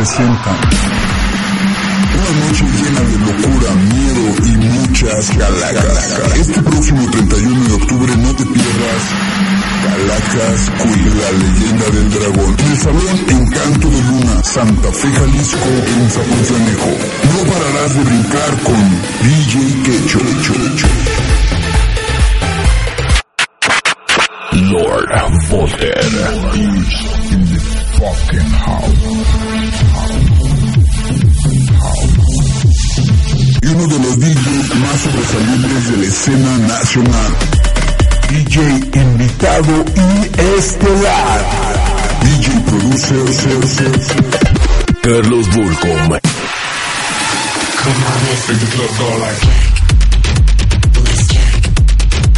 una noche llena de locura, miedo y muchas galacas. Este próximo 31 de octubre no te pierdas Galacas Queen, la leyenda del dragón. El Salón Encanto de Luna, Santa Fe, Jalisco, en Zapotlanejo. No pararás de brincar con DJ Quecho. Lord Volter. In the fucking house. Sobresalientes de la escena nacional. DJ invitado y estelar. DJ producer, Carlos Volcom.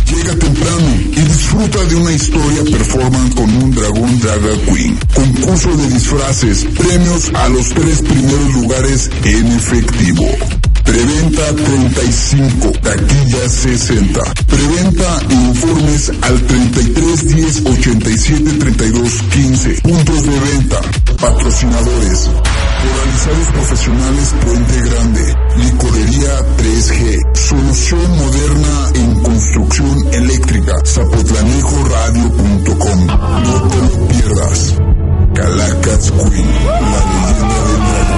Llega temprano y disfruta de una historia performance con un dragón draga queen. Concurso de disfraces, premios a los tres primeros lugares en efectivo. Preventa 35, taquilla 60. Preventa e informes al 33 10 87 32 15. Puntos de venta. Patrocinadores. Organizados profesionales Puente Grande. Licorería 3G. Solución moderna en construcción eléctrica. Zapotlanejoradio.com. No te lo pierdas. Calacas Queen. La leyenda del dragón.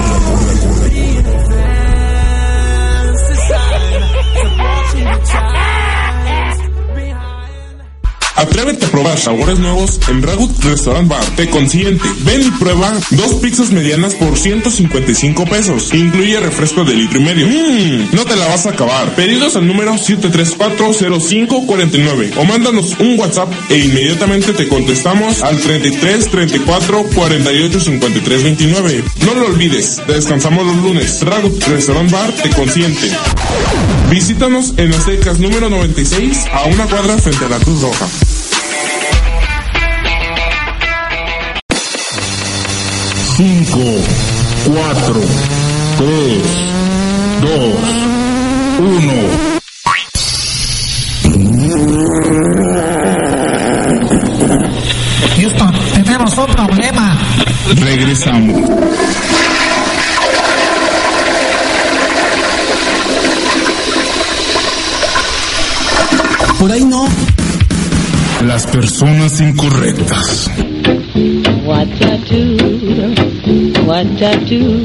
Atrévete a probar sabores nuevos en Ragut Restaurant Bar. Te consiente. Ven y prueba dos pizzas medianas por 155 pesos. Incluye refresco de litro y medio. Mmm, no te la vas a acabar. Pedidos al número 7340549 o mándanos un WhatsApp e inmediatamente te contestamos al 33 34 48 53 29. No lo olvides, descansamos los lunes. Ragut Restaurant Bar te consiente. Visítanos en las secas número 96 a una cuadra frente a la Cruz Roja. Cinco, cuatro, tres, dos, uno. Houston, tenemos un problema. Regresamos. Por ahí no. Las personas incorrectas. What I do, what I do,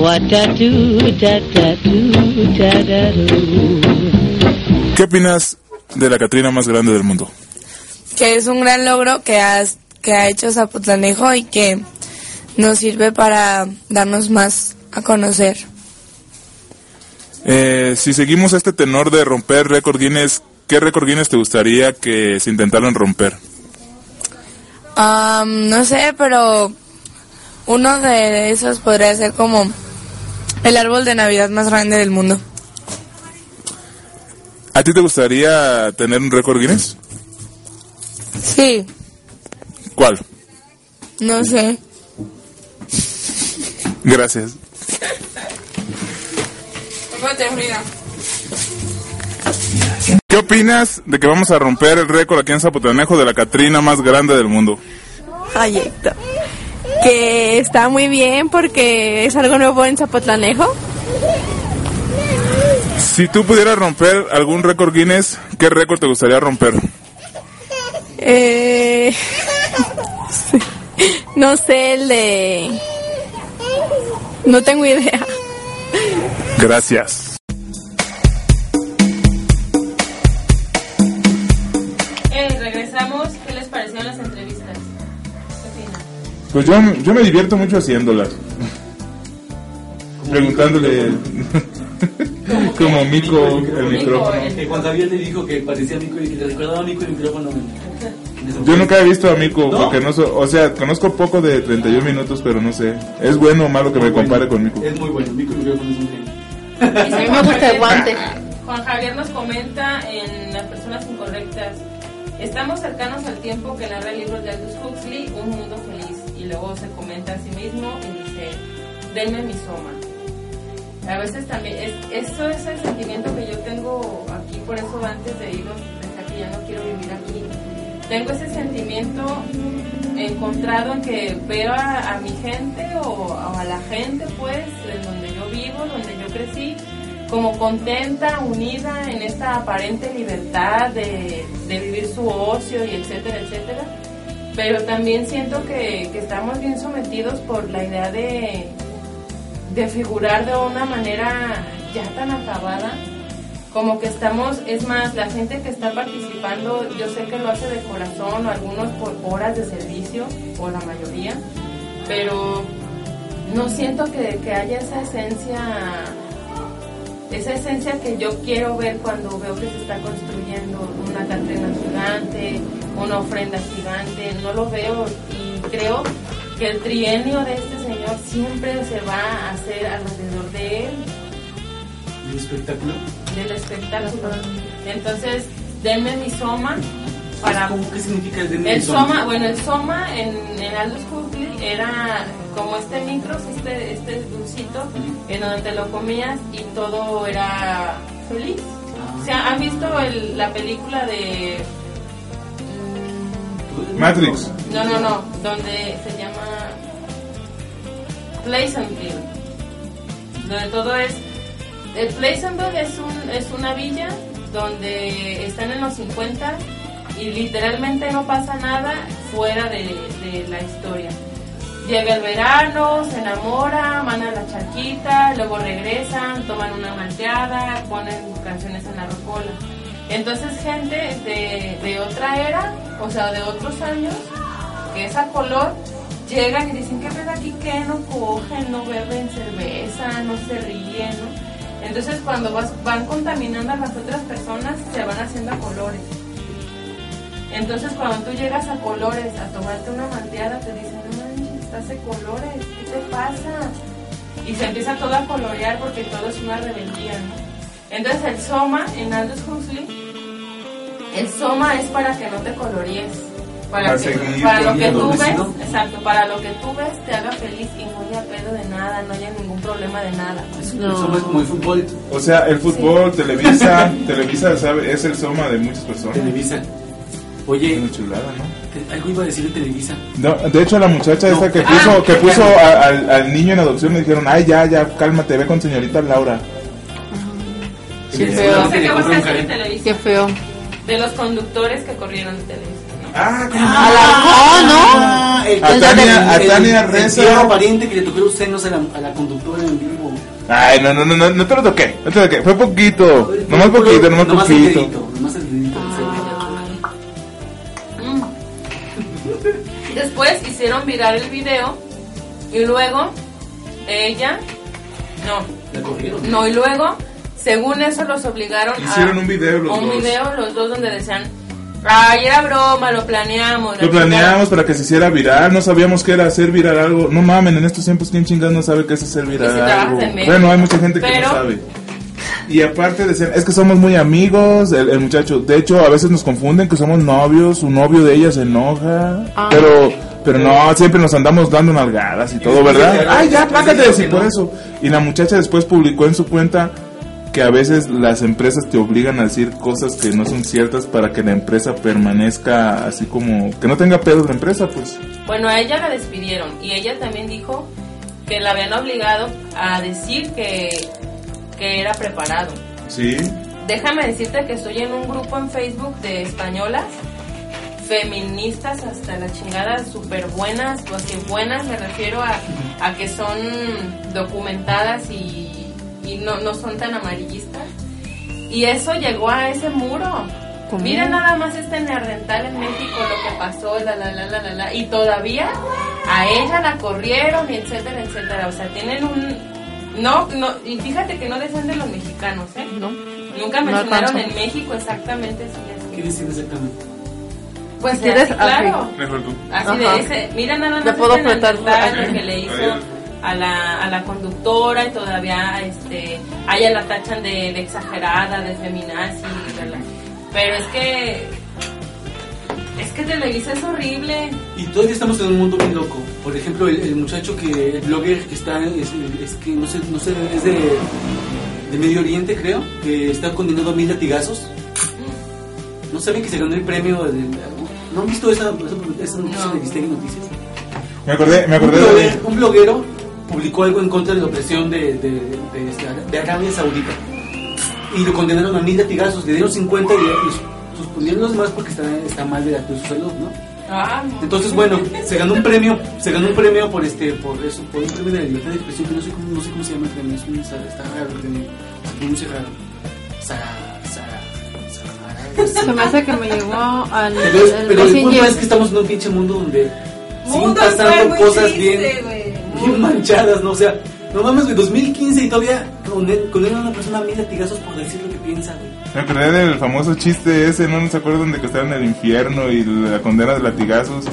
what I do, da da do, da da do. ¿Qué opinas de la Catrina más grande del mundo? que es un gran logro que, has, que ha hecho Zapotlanejo y que nos sirve para darnos más a conocer. Eh, si seguimos este tenor de romper récord Guinness, ¿qué récord Guinness te gustaría que se intentaran romper? Am, no sé, pero uno de esos podría ser como el árbol de Navidad más grande del mundo. ¿A ti te gustaría tener un récord Guinness? Sí, ¿Cuál? no sé. Gracias. ¿Qué opinas de que vamos a romper el récord aquí en Zapotanejo de la Catrina más grande del mundo? Ay, Héctor. Que está muy bien porque es algo nuevo en Zapotlanejo. Si tú pudieras romper algún récord Guinness, ¿qué récord te gustaría romper? Eh, no sé, el de... No tengo idea. Gracias. Eh, regresamos. ¿Qué les parecieron las entrevistas? ¿Qué opinan? Pues yo, yo me divierto mucho haciéndolas. Preguntándole como Mico el micrófono. Que Juan Javier le dijo que parecía Mico y que le recordaba a Mico el micrófono. Yo nunca he visto a Mico, porque no so- o sea, conozco poco de 31 minutos, pero no sé. ¿Es bueno o malo que me compare con Mico? Es muy bueno, Mico el micrófono es muy bueno. A mí me gusta el guante. Juan Javier nos comenta en Las Personas Incorrectas. Estamos cercanos al tiempo que narra el libro de Aldous Huxley, Un Mundo Feliz. Y luego se comenta a sí mismo y dice, denme mi soma. A veces también, es, eso es el sentimiento que yo tengo aquí, por eso antes de irnos, pensé que ya no quiero vivir aquí. Tengo ese sentimiento encontrado en que veo a, mi gente o, o a la gente, pues, en donde yo vivo, donde yo crecí, como contenta, unida en esta aparente libertad de, de vivir su ocio y etcétera, etcétera. Pero también siento que, que estamos bien sometidos por la idea de, de figurar de una manera ya tan acabada como que estamos, es más, la gente que está participando, yo sé que lo hace de corazón, o algunos por horas de servicio, o la mayoría, pero no siento que, que haya esa esencia, esa esencia que yo quiero ver cuando veo que se está construyendo una catrina gigante, una ofrenda gigante, no lo veo y creo que el trienio de este señor siempre se va a hacer alrededor de él ¿El espectáculo? Del espectáculo. Entonces, denme mi soma para... ¿Cómo qué significa el denme El mi soma? soma, bueno, el soma en, en Aldous Huxley era como este micros, este, este dulcito, en donde te lo comías y todo era feliz. O sea, ¿han visto el- la película de... Matrix. No, no, no, donde se llama Pleasantville, donde todo es... El Pleasantville es, un, es una villa donde están en los 50 y literalmente no pasa nada fuera de, la historia. Llega el verano, se enamoran, van a la charquita, luego regresan, toman una malteada, ponen canciones en la rocola. Entonces gente de, de otra era, o sea, de otros años, que es a color, llegan y dicen, ¿qué ven aquí? que No cogen, no beben cerveza, no se ríen, ¿no? Entonces cuando vas, van contaminando a las otras personas, se van haciendo a colores. Entonces cuando tú llegas a colores a tomarte una malteada, te dicen, no manches, estás de colores, ¿qué te pasa? Y se empieza todo a colorear porque todo es una rebeldía, ¿no? Entonces el soma en Aldous Huxley, el soma es para que no te colorees. Para, Para que, para lo que tú ves, exacto, para lo que tú ves te haga feliz y no haya pedo de nada, no haya ningún problema de nada. El soma es como el fútbol. O sea, el fútbol, Televisa, Televisa, ¿sabe? Es el soma de muchas personas. Televisa. Oye, Una chulada, ¿no? algo iba a decir de Televisa. No, de hecho, la muchacha No. esta que Ah, puso, que ya. puso a- al, al niño en adopción le dijeron, ay, ya, ya, cálmate, ve con señorita Laura. Qué No feo. Qué feo. De los conductores que corrieron de Televisa. Ah, Alarcón, ¿no? Ah, el, A el- Tania- el- a Tania el Reza. tío pariente que le tocó los senos a la, a la conductora en vivo. Ay, no, no, no, no, no te lo toqué, no te lo toqué, fue poquito, nomás poquito, nomás Nomás el poquito. dedito, nomás el dedito. Después hicieron viral el video y luego ella, no, corrieron. no, y luego, según eso, los obligaron Hicieron a un video los un dos. video los dos donde decían, ay, era broma, lo planeamos. la Lo chingada". planeamos para que se hiciera viral, no sabíamos que era hacer viral algo. No mamen, en estos tiempos, ¿quién chingados no sabe qué es hacer viral Y si algo? Bueno, hay mucha gente que Pero- no sabe. Y aparte decían, es que somos muy amigos, el, el muchacho, de hecho a veces nos confunden que somos novios, su novio de ella se enoja, Ah. pero pero no, siempre nos andamos dando nalgadas y todo, después ¿verdad? Ay, ya, págate, sí, que por eso. Y la muchacha después publicó en su cuenta que a veces las empresas te obligan a decir cosas que no son ciertas para que la empresa permanezca así como, que no tenga pedos la empresa, pues. Bueno, a ella la despidieron y ella también dijo que la habían obligado a decir que, que era preparado. Sí. Déjame decirte que estoy en un grupo en Facebook de españolas, feministas hasta la chingada, súper buenas, o así buenas me refiero a, a que son documentadas y, y no, no son tan amarillistas. Y eso llegó a ese muro. ¿Cómo? Mira nada más este neandertal en México, lo que pasó, la, la, la, la, la, la, y todavía a ella la corrieron, y etcétera, etcétera. O sea, tienen un... No, no, y fíjate que no defienden los mexicanos, ¿eh? No. Nunca No mencionaron alcanzo. en México exactamente así. ¿Qué dicen exactamente? Pues Si quieres, así, claro. Mejor tú. Así Ajá. de ese, mira nada más Le puedo este lo que le hizo. A la, a la conductora y todavía este, a ella la tachan de, de exagerada, de feminazi, bla, bla. pero es que es que Televisa es horrible. Y todavía estamos en un mundo muy loco. Por ejemplo, el, el muchacho que, el blogger que está, es, es que no sé, no sé, es de, de Medio Oriente, creo, que está condenado a mil latigazos. ¿No saben que se ganó el premio? de- ¿No han visto esa, esa, esa noticia de Vistegui Noticias? Me acordé, me acordé un, de... bloguero, un bloguero publicó algo en contra de la opresión de, de, de, este, de Arabia Saudita y lo condenaron a mil latigazos, le dieron 50 y suspendieron los demás porque está, está mal de, la, de su salud, ¿no? Ah, Entonces, bueno, se ganó un premio, se ganó un premio por este, por eso, por un premio de la libertad de expresión que no sé cómo, no sé cómo se llama el premio, es un, está raro el premio, pronuncia raro. Sara, Sara, Se me hace que me llevó al. Pero, pero el punto es que estamos en un pinche mundo donde siguen pasando cosas triste, bien. Bien manchadas, ¿no? O sea, no mames, güey, 2015 y todavía condenan condenan a una persona a mil latigazos por decir lo que piensa, güey. Me acordé del famoso chiste ese, ¿no? ¿No se acuerdan de que estaban en el infierno y la condena de latigazos?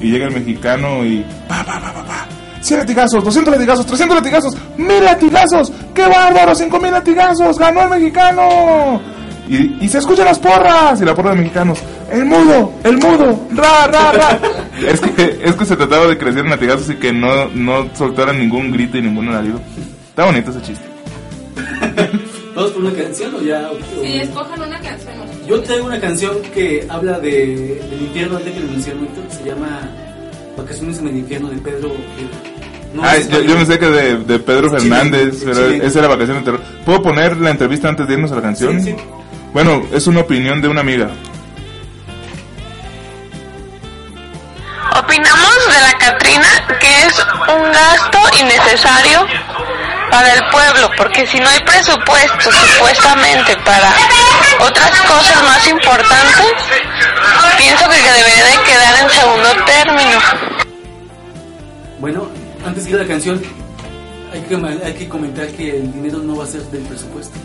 Y llega el mexicano y... Pa, pa, pa, pa, pa. 100 latigazos, 200 latigazos, 300 latigazos, 1000 latigazos. ¡Qué bárbaro! 5000 latigazos. ¡Ganó el mexicano! Y, y se escuchan las porras. Y la porra de mexicanos. ¡El mudo! ¡El mudo! ¡Ra, ra, ra! es, que, es que se trataba de les dieran latigazos y que no, no soltaran ningún grito y ningún alarido. Está bonito ese chiste. ¿Vamos por una canción o ya? o- Sí, escojan una canción. Yo traigo una canción que habla de, del infierno, antes que lo mencioné, que se llama Vacaciones en el infierno de Pedro. no Ay, yo, yo pensé que de, de Pedro Es Fernández, pero chileno. esa era Vacación de Terror. ¿Puedo poner la entrevista antes de irnos a la canción? Sí, sí. Bueno, es una opinión de una amiga. Opinamos de la Catrina que es un gasto innecesario para el pueblo, porque si no hay presupuesto supuestamente para otras cosas más importantes, pienso que debería de quedar en segundo término. Bueno, antes de ir a la canción, hay que, hay que comentar que el dinero no va a ser del presupuesto.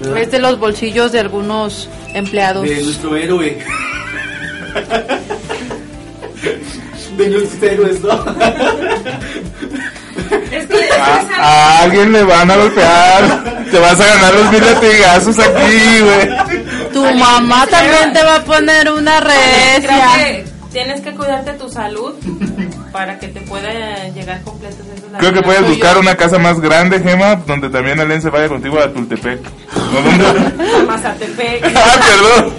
¿Verdad? Es de los bolsillos de algunos empleados. De nuestro héroe. de nuestros héroes, ¿no? Es que A, a alguien le van a golpear. Te vas a ganar los mil latigazos aquí, güey. Tu mamá también te va a poner una Creo recia. que tienes que cuidarte tu salud para que te pueda llegar completos esos Creo que puedes buscar una casa más grande, Gema, donde también Alen se vaya contigo a Tultepec. ¿No, dónde? A Mazatepec. ah, perdón.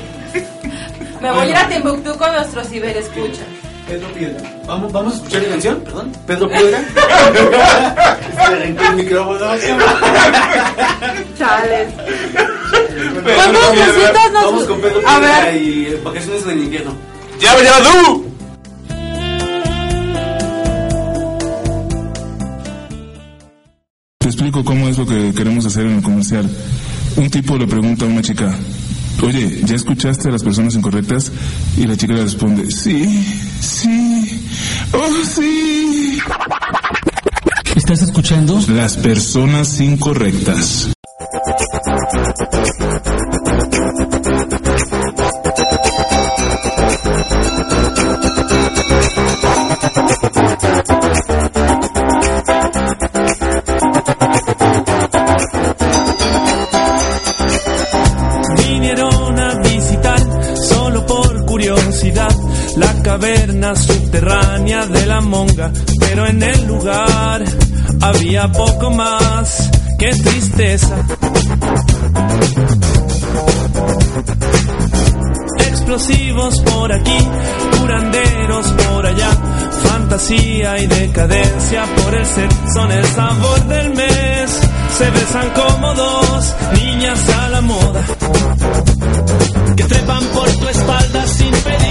Me voy a ir a Timbuktu con nuestros ciberescuchas. Pedro Piedra. ¿Vamos, ¿Vamos a escuchar la canción? Perdón. Pedro Piedra. Se el micrófono. Chales. ¿Cuántas cositas nos- Vamos con Pedro A Piedra ver. y Vacaciones en el invierno. ¡Ya, ya, tú! Explico cómo es lo que queremos hacer en el comercial. Un tipo le pregunta a una chica, oye, ¿ya escuchaste a las personas incorrectas? Y la chica le responde, sí, sí, oh sí. ¿Estás escuchando? Las personas incorrectas. Pero en el lugar había poco más que tristeza. Explosivos por aquí, curanderos por allá, fantasía y decadencia por el ser son el sabor del mes. Se besan como dos niñas a la moda que trepan por tu espalda sin pedir.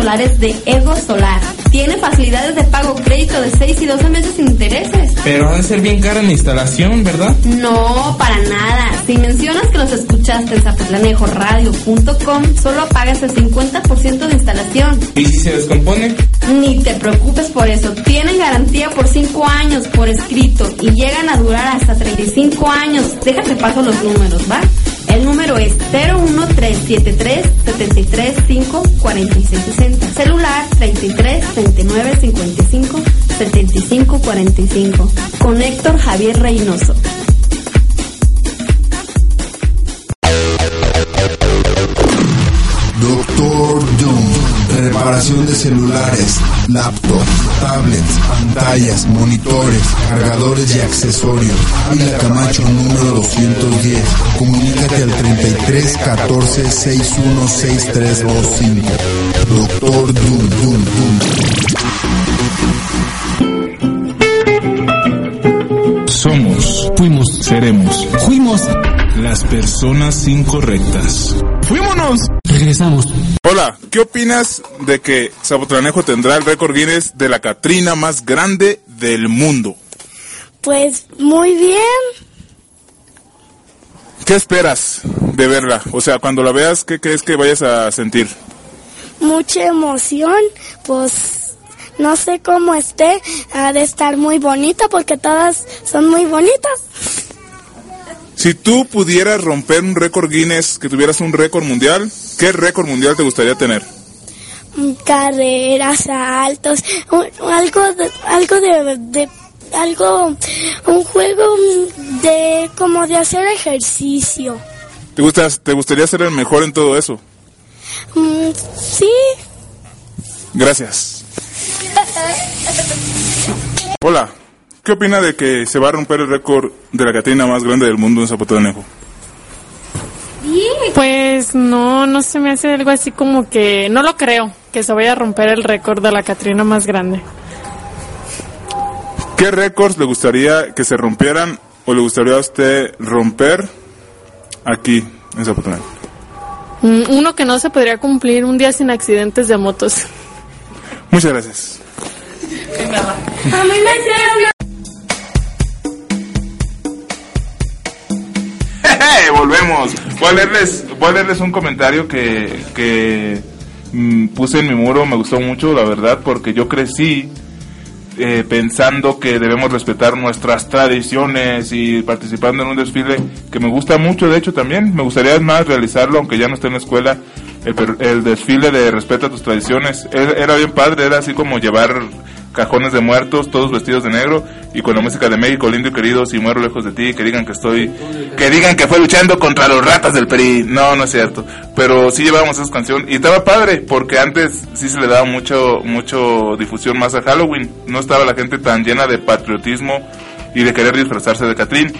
solares de Ego Solar? Tiene facilidades de pago crédito de 6 y 12 meses sin intereses. Pero ha de ser bien cara la instalación, ¿verdad? No, para nada. Si mencionas que los escuchaste en zapotlanejoradio.com, solo pagas el 50% de instalación. ¿Y si se descompone? Ni te preocupes por eso. Tienen garantía por 5 años por escrito y llegan a durar hasta 35 años. Déjate paso los números, ¿va? Número es 01373 735 4660. Celular 33 39 55 75 45. Con Héctor Javier Reynoso. Doctor Doom. Reparación de celulares, laptops, tablets, pantallas, monitores, cargadores y accesorios. Ávila Camacho número 210. Comunícate al 33 14 61 6325. Doctor Doom, Doom, Doom. Somos, fuimos, seremos, fuimos, las personas incorrectas. ¡Fuímonos! Regresamos. Hola, ¿qué opinas de que Zapotlanejo tendrá el récord Guinness de la Catrina más grande del mundo? Pues muy bien. ¿Qué esperas de verla? O sea, cuando la veas, ¿qué crees que vayas a sentir? Mucha emoción. Pues no sé cómo esté. Ha de estar muy bonita porque todas son muy bonitas. Si tú pudieras romper un récord Guinness, que tuvieras un récord mundial, ¿qué récord mundial te gustaría tener? Carreras, saltos, algo de, algo de, de- algo, un juego de como de hacer ejercicio. ¿Te, gustas, ¿Te gustaría ser el mejor en todo eso? Mm, sí. Gracias. Hola, ¿qué opina de que se va a romper el récord de la Catrina más grande del mundo en Zapotlanejo? Pues no, no se me hace algo así como que, no lo creo, que se vaya a romper el récord de la Catrina más grande. ¿Qué récords le gustaría que se rompieran o le gustaría a usted romper aquí en Zapotlanejo? Mm, Uno que no se podría cumplir un día sin accidentes de motos. Muchas gracias. Volvemos. Voy a leerles, un comentario que, que mm, puse en mi muro. Me gustó mucho, la verdad, porque yo crecí eh, pensando que debemos respetar nuestras tradiciones y participando en un desfile que me gusta mucho. De hecho, también me gustaría más realizarlo, aunque ya no esté en la escuela. El, el desfile de respeta tus tradiciones. Era bien padre, era así como llevar cajones de muertos, todos vestidos de negro y con la música de México lindo y querido, si muero lejos de ti, que digan que estoy, que digan que fue luchando contra los ratas del PRI. No, no es cierto. Pero sí llevábamos esa canción y estaba padre porque antes sí se le daba mucho, mucho difusión más a Halloween. No estaba la gente tan llena de patriotismo y de querer disfrazarse de Catrín.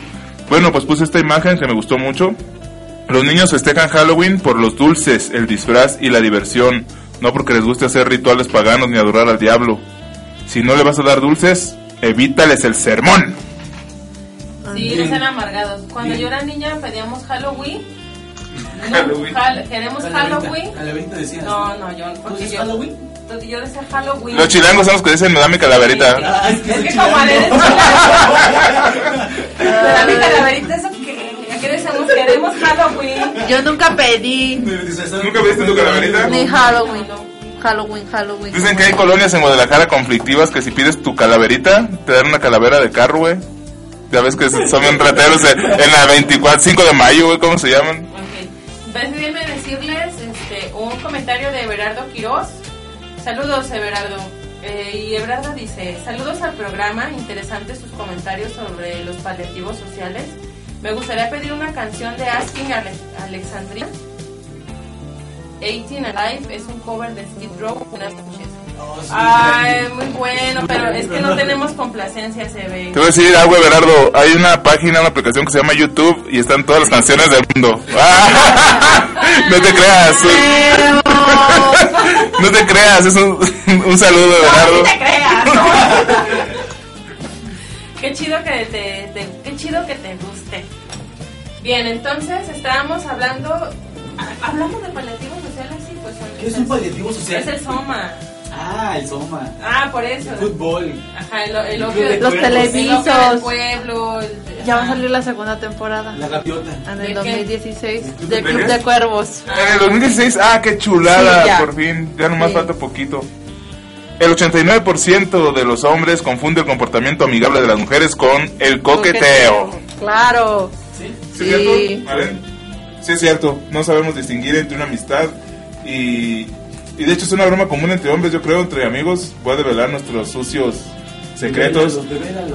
Bueno, pues puse esta imagen que me gustó mucho. Los niños festejan Halloween por los dulces, el disfraz y la diversión, no porque les guste hacer rituales paganos ni adorar al diablo. Si no le vas a dar dulces, evítales el sermón. Sí, no sean amargados. Cuando yo era niña pedíamos Halloween. No, Halloween. Hal- queremos Halloween. Calaverita decías. No, no, yo. Porque yo, Halloween? yo decía Halloween. Los chilangos son los que dicen, me da mi calaverita. Es que como eres chilango. Me da mi calaverita, ¿eso qué? Aquí decimos queremos Halloween. Yo nunca pedí ¿Nunca viste tu calaverita? ni Halloween. Halloween, Halloween. Dicen que hay colonias en Guadalajara conflictivas que si pides tu calaverita, te dan una calavera de carro, güey. Ya ves que son bien rateros en, en la 24, 5 de mayo, güey, ¿cómo se llaman? Déjenme decirles este, un comentario de Everardo Quiroz. Saludos, Everardo. Eh, y Everardo dice, saludos al programa, interesantes sus comentarios sobre los paliativos sociales. Me gustaría pedir una canción de Asking Ale- Alexandria. 18 Alive es un cover de Skid Row. Buenas noches. Ay, muy bueno, pero es que no tenemos complacencia, se ve. Te voy a decir algo, Everardo. Hay una página, una aplicación que se llama YouTube y están todas las canciones del mundo. no te creas. No te creas, es un, un saludo, Everardo. No te creas. qué chido que te, te- qué chido que te guste. Bien, entonces estábamos hablando, ha- hablamos de paliativos sociales, sí, pues son- ¿Qué es un paliativo social? Es el soma. Ah, el Soma. Ah, por eso. Fútbol. Ajá, el, el Los opio del- Los el televisos. del pueblo. el- Ya va a salir la segunda temporada. La gaviota. En ¿De el qué? 2016. de Del Club de Cuervos. En el 2016, ah, qué chulada, Sí, por fin, ya nomás Sí. falta poquito. El 89% de los hombres confunde el comportamiento amigable de las mujeres con el coqueteo. Claro. ¿Sí Sí. cierto? ¿Valen? Sí es cierto, no sabemos distinguir entre una amistad y, y de hecho es una broma común entre hombres, yo creo, entre amigos. Voy a develar nuestros sucios secretos.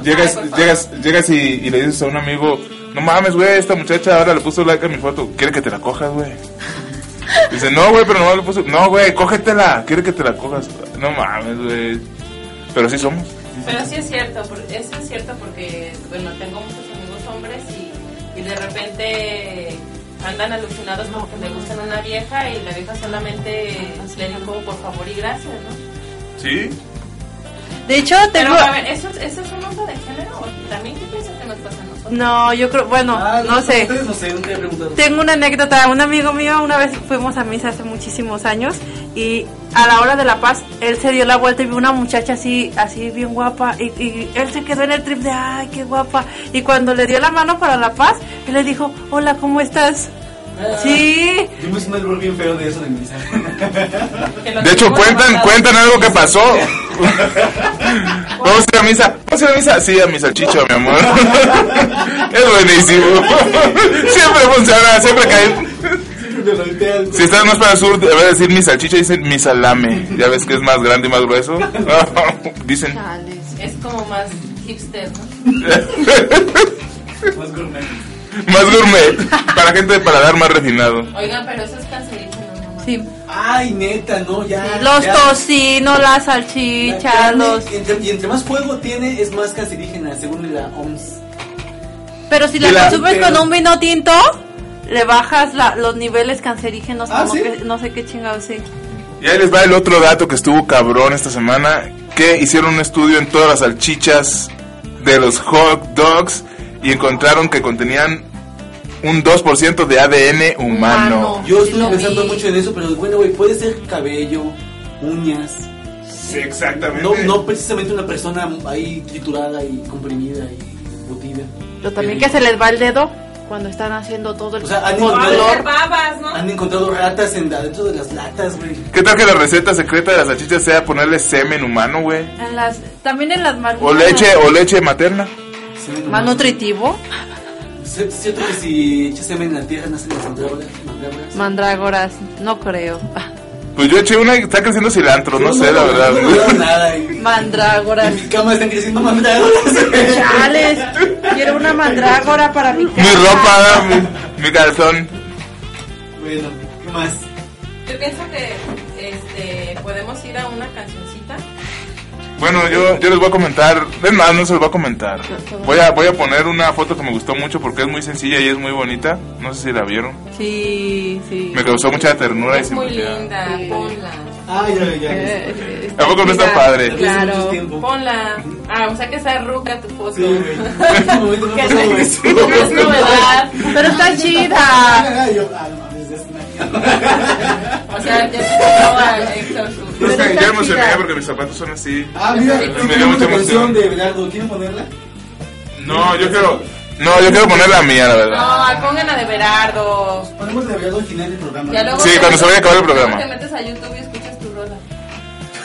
Llegas, Ay, llegas, llegas y, y le dices a un amigo, no mames, güey, esta muchacha ahora le puso like a mi foto, quiere que te la cojas, güey. Dice, no, güey, pero no le puso, no, güey, cógetela, quiere que te la cojas. No mames, güey. Pero sí somos. Pero sí es cierto, por- eso es cierto porque, bueno, tengo muchos amigos hombres y, y de repente andan alucinados como que le gustan una vieja y la vieja solamente le dijo por favor y gracias, ¿no? Sí. De hecho, Pero tengo. a ver, ¿eso, ¿eso es un uso de género? ¿O ¿También qué piensas que nos pasa a nosotros? No, yo creo. Bueno, Ah, no sé. No. Tengo una anécdota. Un amigo mío, una vez fuimos a misa hace muchísimos años y a la hora de la paz, él se dio la vuelta y vio una muchacha así, así bien guapa y, y él se quedó en el trip de, ay, qué guapa. Y cuando le dio la mano para la paz, él le dijo, hola, ¿cómo estás? Sí. Yo me hice un error bien feo de eso de misa. De hecho, cuentan, cuentan algo que pasó. Vamos a ir a misa. ¿Vamos a ir a misa? Sí, a mi salchicho, mi amor. Es buenísimo. Siempre funciona, siempre cae. Si estás más para el sur, debe decir mi salchicha, dicen mi salame. Ya ves que es más grande y más grueso. Dicen. Es como más hipster, ¿no? Más gourmet. Más gourmet. Para gente de paladar más refinado. Oigan, pero eso es cancerígeno, ¿no? Sí. Ay, neta, no, ya. Los ya. tocinos, la La salchicha, carne, los... entre- y entre más fuego tiene, es más cancerígena, según la OMS. Pero si la la- consumes pero- con un vino tinto, le bajas la- los niveles cancerígenos, Ah, como ¿sí? que no sé qué chingados, sí. Y ahí les va el otro dato que estuvo cabrón esta semana, que hicieron un estudio en todas las salchichas de los hot dogs y encontraron que contenían un 2% de ADN humano. Yo estuve pensando mucho en eso, pero bueno, güey, puede ser cabello, uñas. Sí, exactamente. No, no precisamente una persona ahí triturada y comprimida y botida. Pero también que se les va el dedo cuando están haciendo todo el O sea, han con encontrado, dolor. babas, ¿no? han encontrado ratas en, adentro de las latas, güey. ¿Qué tal que la receta secreta de las salchichas sea ponerle semen humano, güey? En las, también en las mar- O leche, o leche materna. Más nutritivo. ¿Es cierto que si echas semen en la tierra nacen las mandrágoras? mandrágoras? Mandrágoras, no creo. Pues yo eché una y está creciendo cilantro, no, No, sé, la no, verdad. no veo nada. eh. Mandrágora. En mi cama están creciendo mandrágoras. Chales, quiero una mandrágora para mi Mi casa. ropa, mi, mi calzón. Bueno, ¿qué más? Yo pienso que este, podemos ir a una cancioncita. Bueno, yo, yo les voy a comentar, es más, no se los voy a comentar. Voy a, voy a poner una foto que me gustó mucho porque es muy sencilla y es muy bonita. No sé si la vieron. Sí, sí. Me causó mucha ternura y Es muy simpatía. linda, ponla. Ah, ya, ya. Eh, ¿A poco no está padre? Claro. Ponla. Ah, o sea que sea ruca tu foto. Sí, este que no es novedad. Pero está chida. O sea, No sé, ya me emocioné porque mis zapatos son así. Ah, mira, Me dio mucha emoción. de Belardo. ¿Quieren ponerla? No, yo quiero, no, yo quiero poner la mía, la verdad. No, pongan a de Berardo. Ponemos de Belardo al final del programa. Ya luego Sí, cuando se vaya a acabar el programa. Te metes a YouTube y escuchas tu rola.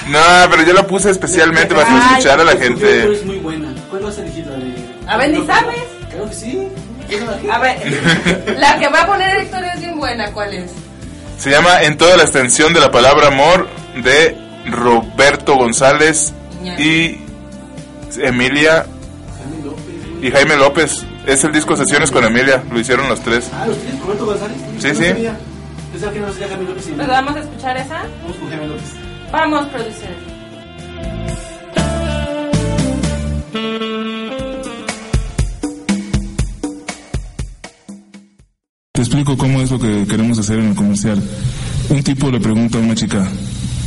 No, pero yo la puse especialmente para Ay, escuchar a la gente. es muy buena. ¿Cuál vas a elegir? La de... A ver, ni sabes. Creo que sí. La- A ver, la que va a poner Héctor es bien buena. ¿Cuál es? Se llama En toda la extensión de la palabra amor de Roberto González y Emilia y Jaime López. Es el disco Sesiones con Emilia, lo hicieron los tres. Ah, ¿los tienes? ¿Roberto González? Sí, sí. sabía. Pensaba que no sería Jaime López y ¿Nos vamos a escuchar esa? Vamos con Jaime López. Vamos, producer. Te explico cómo es lo que queremos hacer en el comercial. Un tipo le pregunta a una chica,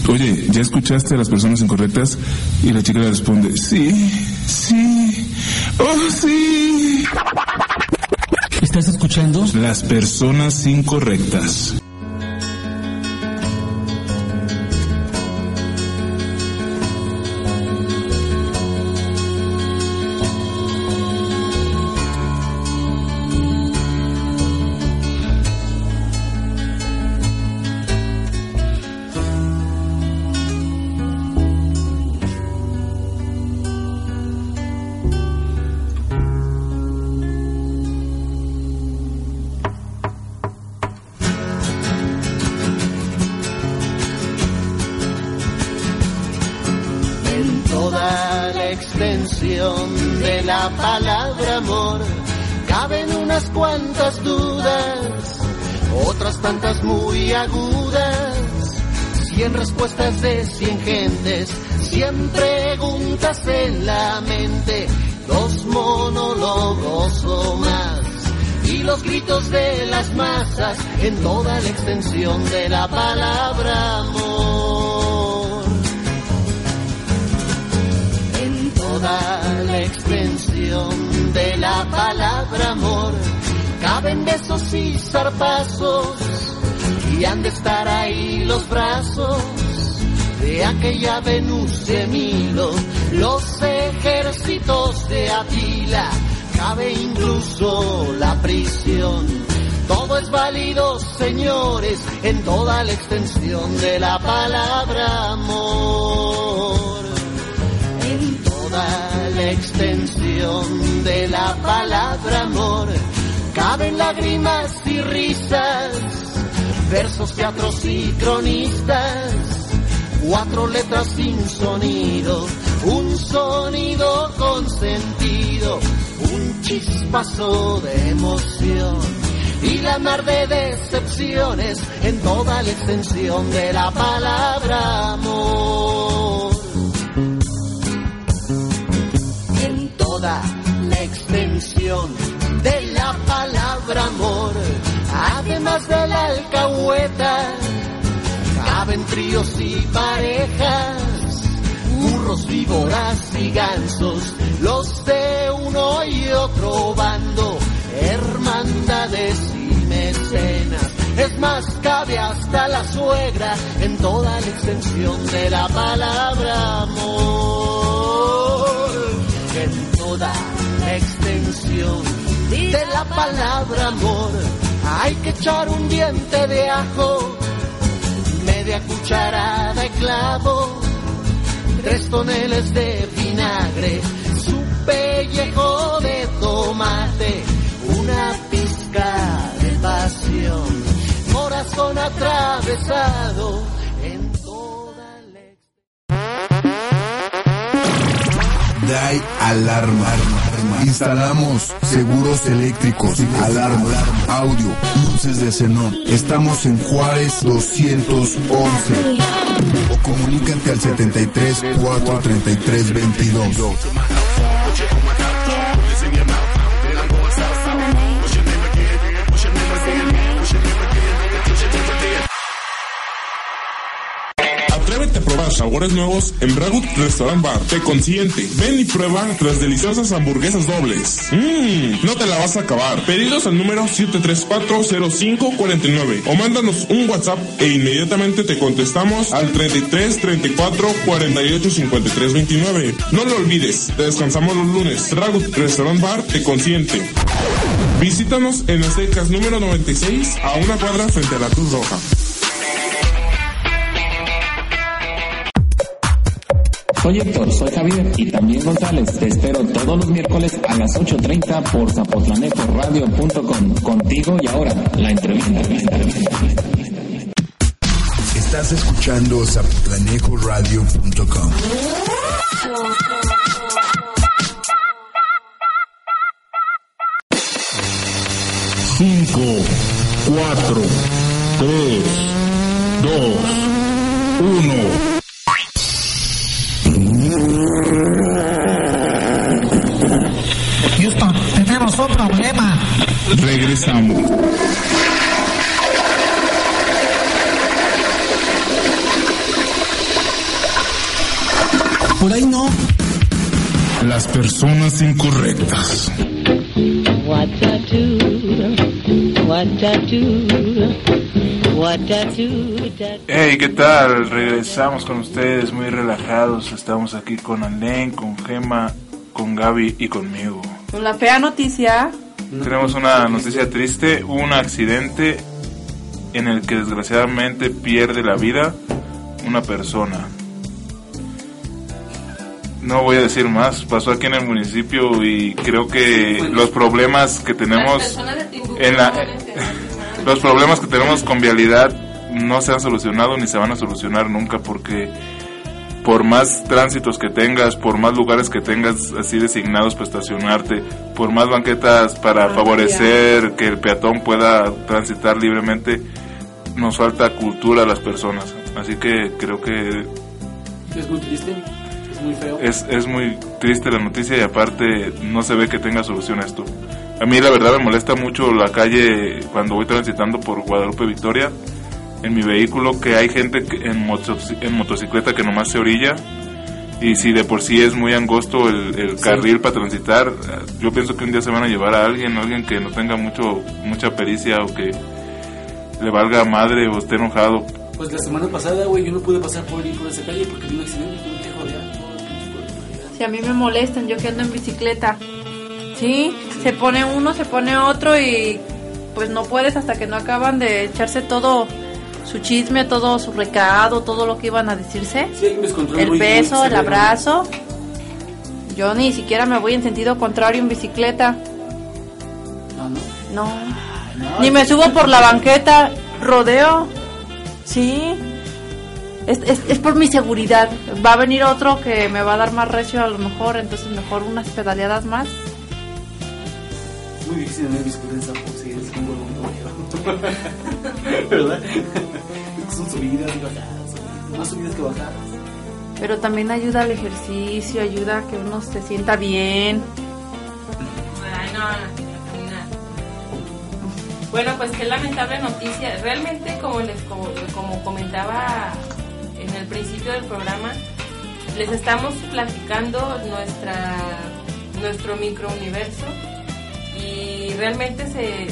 oye, ¿ya escuchaste a las personas incorrectas? Y la chica le responde, sí, sí, oh sí. ¿Estás escuchando? Las personas incorrectas. La palabra amor caben unas cuantas dudas, otras tantas muy agudas. Cien respuestas de cien gentes, cien preguntas en la mente, dos monólogos o más. Y los gritos de las masas en toda la extensión de la palabra amor. En toda la extensión de la palabra amor caben besos y zarpazos y han de estar ahí los brazos de aquella Venus de Milo, los ejércitos de Atila, cabe incluso la prisión. Todo es válido, señores, en toda la extensión de la palabra amor. Extensión de la palabra amor caben lágrimas y risas, versos, teatros y cronistas, cuatro letras sin sonido, un sonido con sentido, un chispazo de emoción y la mar de decepciones en toda la extensión de la palabra amor. La extensión de la palabra amor, además de la alcahueta, caben tríos y parejas, burros, víboras y gansos, los de uno y otro bando, hermandades y mecenas. Es más, cabe hasta la suegra en toda la extensión de la palabra amor. En toda extensión de la palabra amor hay que echar un diente de ajo, media cucharada de clavo, tres toneles de vinagre, su pellejo de tomate, una pizca de pasión, corazón atravesado Hyundai Alarma. Instalamos seguros eléctricos, alarma, audio, luces de xenón. Estamos en Juárez 211. O comunícate al 73 433 22. Sabores nuevos en Ragut Restaurant Bar. Te consiente. Ven y prueba nuestras deliciosas hamburguesas dobles. Mmm, no te la vas a acabar. Pedidos al número 7340549 o mándanos un WhatsApp e inmediatamente te contestamos al 33 34 48 53 29. No lo olvides, te descansamos los lunes. Ragut Restaurant Bar te consiente. Visítanos en las secas número 96 a una cuadra frente a la Cruz Roja. Soy Héctor, soy Javier y también González. Te espero todos los miércoles a las 8.30 por zapotlanejoradio.com. Contigo y ahora, la entrevista. Estás escuchando zapotlanejoradio.com. Cinco, cuatro, tres, dos, uno. Problema. Regresamos. Por ahí no. Las personas incorrectas. What I do, what I do, what I do, that Hey, ¿qué tal? Regresamos con ustedes muy relajados. Estamos aquí con Alen, con Gema, con Gaby y conmigo. Con la fea noticia, Tenemos una noticia triste, un accidente en el que desgraciadamente pierde la vida una persona. No voy a decir más, pasó aquí en el municipio y creo que los problemas que tenemos en la los problemas que tenemos con vialidad no se han solucionado ni se van a solucionar nunca porque por más tránsitos que tengas, por más lugares que tengas así designados para estacionarte, por más banquetas para favorecer que el peatón pueda transitar libremente, nos falta cultura a las personas. Así que creo que Es muy triste, es muy feo. es, es muy triste la noticia y aparte no se ve que tenga solución a esto. A mí la verdad me molesta mucho la calle cuando voy transitando por Guadalupe Victoria en mi vehículo que hay gente en, motos- en motocicleta que nomás se orilla y si de por sí es muy angosto el, el carril para transitar, yo pienso que un día se van a llevar a alguien, alguien que no tenga mucho mucha pericia o que le valga madre o esté enojado. Pues la semana pasada, güey, yo no pude pasar por ahí por esa calle porque tuve un accidente, tuve que joder si a mí me molestan, yo que ando en bicicleta. Sí, se pone uno, se pone otro y pues no puedes hasta que no acaban de echarse todo su chisme, todo su recado, todo lo que iban a decirse. Sí, El muy- beso, el severo. abrazo. Yo ni siquiera me voy en sentido contrario en bicicleta. Ah, ¿no? No. Ni me subo por la banqueta, rodeo. Sí. Es, es, es por mi seguridad. Va a venir otro que me va a dar más recio a lo mejor, entonces mejor unas pedaleadas más. Muy difícil en bicicleta ¿Verdad? Son subidas y bajadas, más subidas que bajadas. Pero también ayuda al ejercicio, ayuda a que uno se sienta bien. Ay, no, no, no. Bueno, pues qué lamentable noticia. Realmente, como les como, como comentaba en el principio del programa, les estamos platicando nuestra nuestro microuniverso y realmente se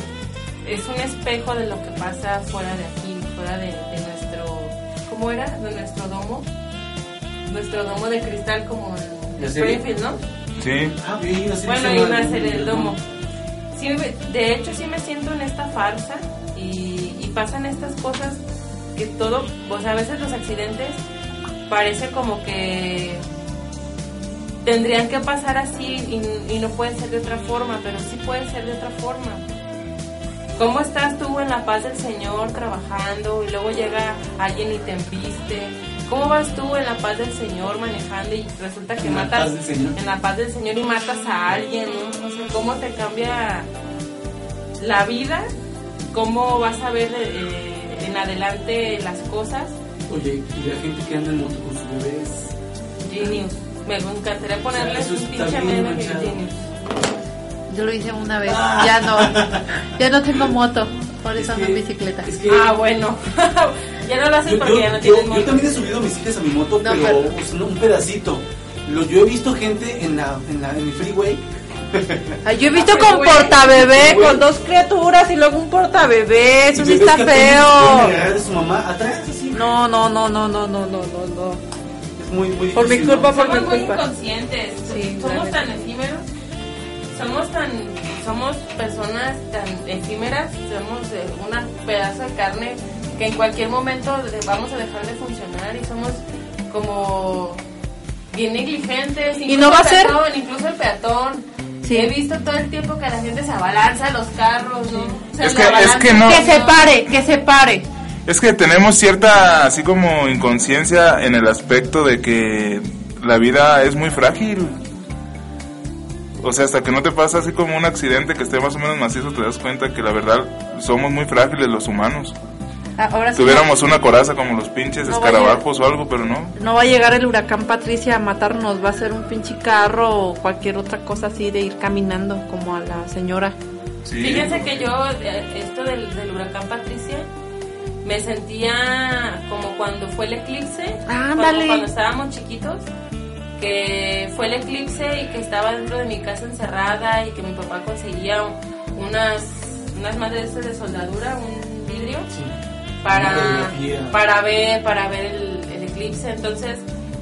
es un espejo de lo que pasa fuera de aquí, fuera de, de nuestro ¿cómo era? de nuestro domo, nuestro domo de cristal como en ¿La serie? Springfield, ¿no? Sí. Ah, bien, Bueno, y a ser el domo. Sí, de hecho, sí me siento en esta farsa y, y pasan estas cosas que todo, o sea, a veces los accidentes parece como que tendrían que pasar así y, y no puede ser de otra forma, pero sí puede ser de otra forma. ¿Cómo estás tú en la paz del Señor trabajando y luego llega alguien y te embiste? ¿Cómo vas tú en la paz del Señor manejando y resulta que En la matas Señor. en la paz del Señor y matas a alguien, ¿no? O sea, ¿cómo te cambia la vida? ¿Cómo vas a ver eh, en adelante las cosas? Oye, y la gente que anda en moto con sus bebés. Genius. Me encantaría ponerles Eso un está pinche meme de. Genius. Yo lo hice una vez, ya no, ya no tengo moto, por eso es que, ando en bicicleta. Ah, bueno. ya no lo haces porque ya no tienes moto. Yo también he subido mis hijas a mi moto, no, pero, un pedacito. Lo, yo he visto gente en, la, en, la, en el freeway yo he visto con portabebé, con dos criaturas y luego un portabebé. Eso sí está feo. su mamá atrás? No, no, no, no, no, no, no, no. Es muy, muy Por mi culpa, por mi culpa. Somos muy inconscientes. Somos tan efímeros. Somos tan somos personas tan efímeras, somos eh, una pedazo de carne que en cualquier momento vamos a dejar de funcionar y somos como bien negligentes. Y no va a ser- peatón, incluso el peatón. Sí. He visto todo el tiempo que la gente se abalanza a los carros, ¿no? Es que- es que no- Que se pare, que se pare. Es que tenemos cierta, así como inconsciencia en el aspecto de que la vida es muy frágil. O sea, hasta que no te pasa así como un accidente que esté más o menos macizo, te das cuenta que la verdad somos muy frágiles los humanos. Ah, Ahora sí. Tuviéramos una coraza como los pinches No escarabajos o algo, pero no. No va a llegar el huracán Patricia a matarnos, va a ser un pinche carro o cualquier otra cosa así de ir caminando como a la señora. Fíjense que yo, eh, esto del, del huracán Patricia, me sentía como cuando fue el eclipse, cuando, cuando estábamos chiquitos, que fue el eclipse y que estaba dentro de mi casa encerrada y que mi papá conseguía unas, unas madres de soldadura, un vidrio, para, para ver, para ver el, el eclipse. Entonces,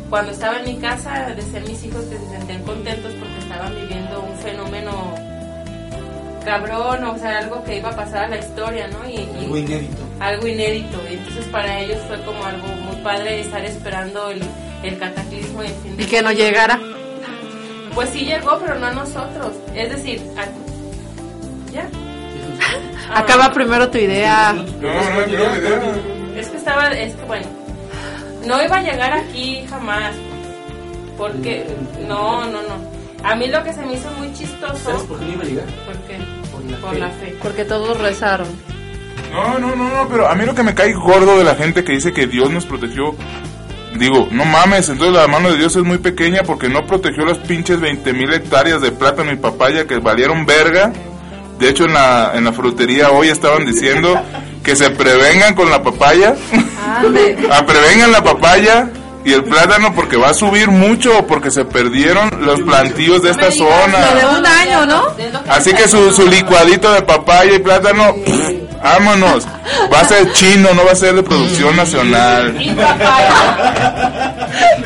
cuando estaba en mi casa, decían mis hijos que se sentían contentos porque estaban viviendo un fenómeno cabrón, o sea, algo que iba a pasar a la historia, ¿no? Y, y- Algo inédito. algo inédito. Y entonces para ellos fue como algo muy padre estar esperando el, el cataclismo y el fin Y del que no llegara. Pues sí llegó, pero no a nosotros. Es decir, a- ¿ya? Ah. Acaba primero tu idea. Es que estaba, es que bueno, no iba a llegar aquí jamás. Porque, no, no, no. A mí lo que se me hizo muy chistoso. ¿Sabes por qué no iba a llegar? ¿Por qué? Por la Por fe. la fe. Porque todos rezaron. No, no, no, no, pero a mí lo que me cae gordo de la gente que dice que Dios nos protegió, digo, no mames, entonces la mano de Dios es muy pequeña porque no protegió las pinches 20 mil hectáreas de plátano y papaya que valieron verga. De hecho, en la, en la frutería hoy estaban diciendo que se prevengan con la papaya, a prevengan la papaya y el plátano porque va a subir mucho porque se perdieron los plantíos de esta Lo de zona. un año, ¿no? Así que su, su licuadito de papaya y plátano, vámonos. Va a ser chino, no va a ser de producción nacional.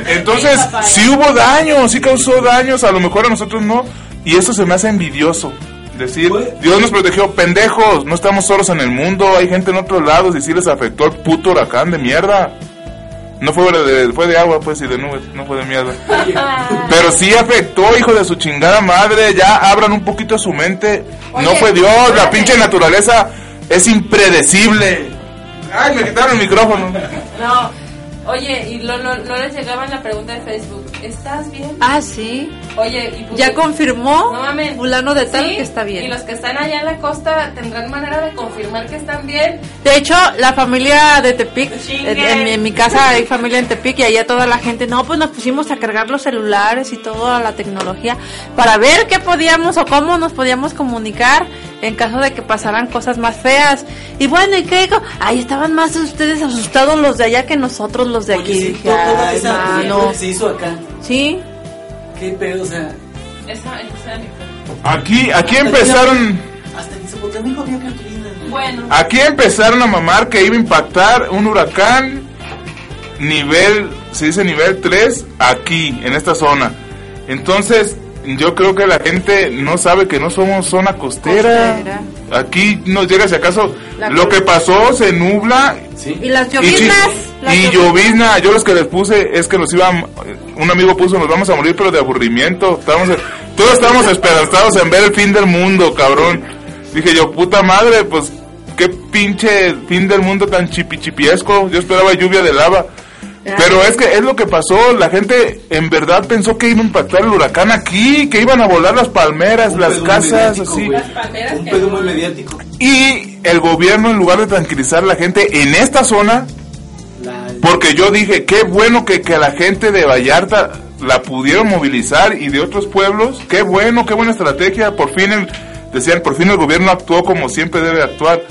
Entonces, sí hubo daño, sí causó daños, a lo mejor a nosotros no. Y eso se me hace envidioso. Decir, Dios nos protegió, pendejos, no estamos solos en el mundo, hay gente en otros lados y sí les afectó el puto huracán de mierda. No fue de, fue de agua, pues, y de nubes, no fue de mierda. Pero sí afectó, hijo de su chingada madre. Ya abran un poquito su mente. no fue Dios, la pinche naturaleza es impredecible. Ay, me quitaron el micrófono. No, oye, y lo- no, no les llegaba la pregunta de Facebook. ¿Estás bien? Ah, sí. Oye, y pues- Ya confirmó No mames. fulano de tal Sí, que está bien. Y los que están allá en la costa tendrán manera de confirmar que están bien. De hecho, la familia de Tepic, Chingue. en, en mi- en mi casa hay familia en Tepic y allá toda la gente, no, pues nos pusimos a cargar los celulares y toda la tecnología para ver qué podíamos o cómo nos podíamos comunicar en caso de que pasaran cosas más feas. Y bueno, ¿y qué? Ahí estaban más ustedes asustados los de allá que nosotros los de aquí. Sí, Dije, to- toda "Ay, esa mano". película que se hizo acá. Sí. ¿Qué pedo? O sea, Esa, esa era mi pregunta. Aquí, aquí empezaron, hasta en Zapotlán había cartulina. Bueno. aquí empezaron a mamar que iba a impactar un huracán nivel, se dice nivel 3, aquí, en esta zona. Entonces, yo creo que la gente no sabe que no somos zona costera. Costera. Aquí nos llega si acaso La lo que pasó, se nubla. Y las Y, las y llovizna, yo los que les puse es que nos iban, un amigo puso, nos vamos a morir pero de aburrimiento, estábamos, todos estábamos esperanzados en ver el fin del mundo, cabrón. Dije yo, puta madre, pues qué pinche fin del mundo tan chipichipiesco, yo esperaba lluvia de lava. Pero es que es lo que pasó, la gente en verdad pensó que iba a impactar el huracán aquí, que iban a volar las palmeras, las pedo casas, así. Un pedo muy mediático. Y el gobierno en lugar de tranquilizar a la gente en esta zona, porque yo dije, qué bueno que, que la gente de Vallarta la pudieron movilizar y de otros pueblos, qué bueno, qué buena estrategia, por fin el, decían, por fin el gobierno actuó como siempre debe actuar,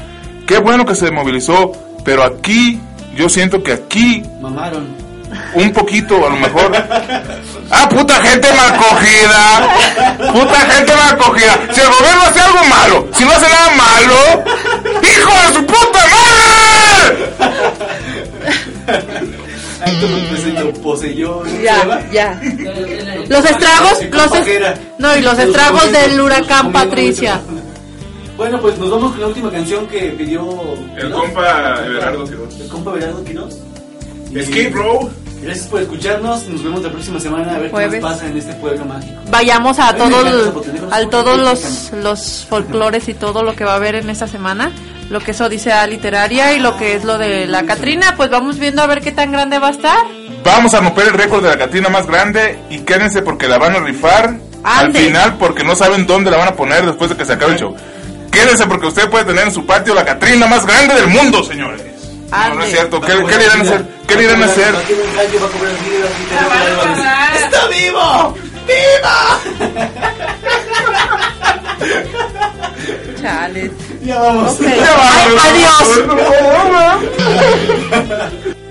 qué bueno que se movilizó, pero aquí, yo siento que aquí Mamaron. un poquito, a lo mejor. ¡Ah, puta gente mal cogida! ¡Puta gente mal cogida! Si el gobierno hace algo malo, si no hace nada malo, ¡hijo de su puta madre! Poseyó. Ya, ya. Los estragos, los es- no, y los estragos del huracán Patricia. Bueno, pues nos vamos con la última canción que pidió El compa Everardo Quiroz. El compa Everardo Quiroz. Escape Row. Gracias por escucharnos. Nos vemos la próxima semana a ver Jueves. qué pasa en este pueblo mágico. Vayamos a Ay, me todo encanta el- Zapotlán, al ¿no? todos los, los folclores y todo lo que va a haber en esta semana, lo que es Odisea Literaria y lo que es lo de la Catrina, pues vamos viendo a ver qué tan grande va a estar. Vamos a romper el récord de la Catrina más grande y quédense porque la van a rifar al final porque no saben dónde la van a poner después de que se acabe el show. Quédense porque usted puede tener en su patio la Catrina más grande del mundo, señores. No, no es cierto. ¿Qué, qué le irán a hacer? ¿Qué le irán a hacer? ¡Está vivo! ¡Viva! Chales. Ya vamos. Ay, adiós.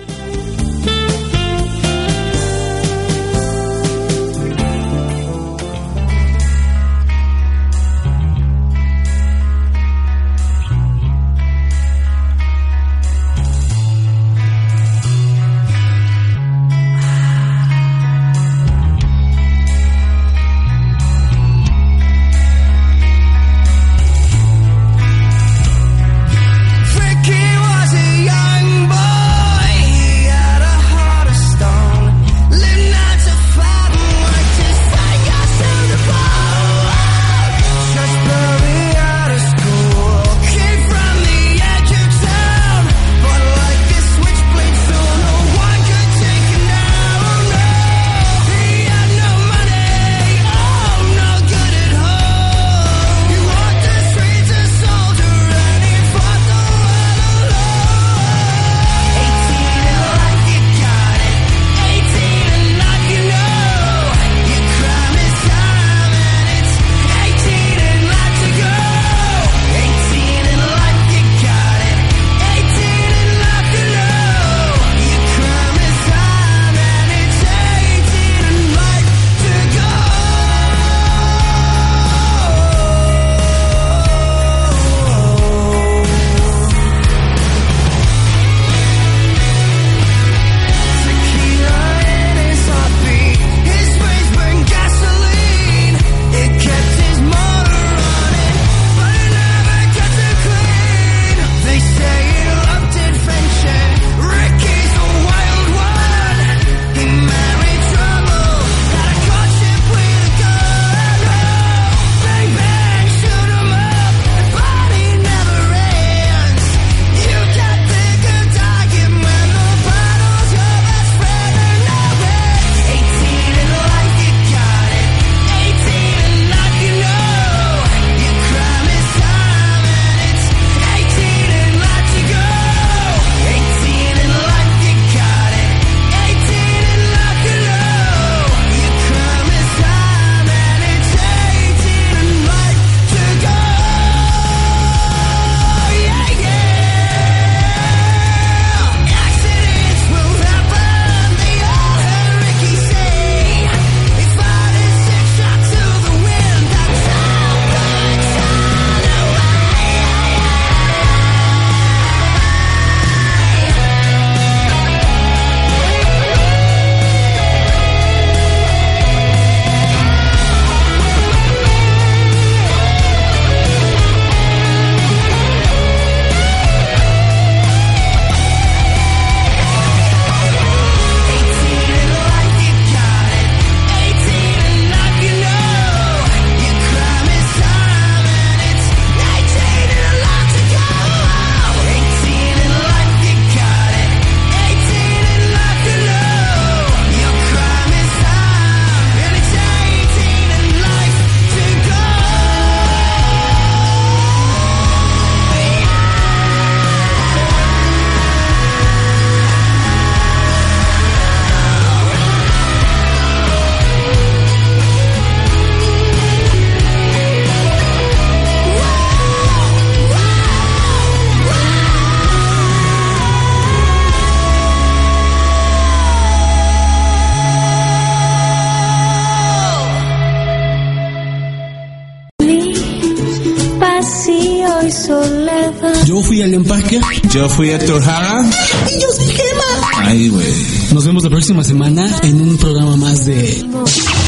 Yo fui Héctor Jara. Y yo soy Gema. Ay, güey. Nos vemos la próxima semana en un programa más de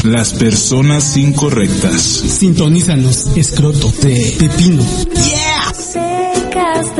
Las personas incorrectas. Sintonízanos, escroto, de pepino. Secas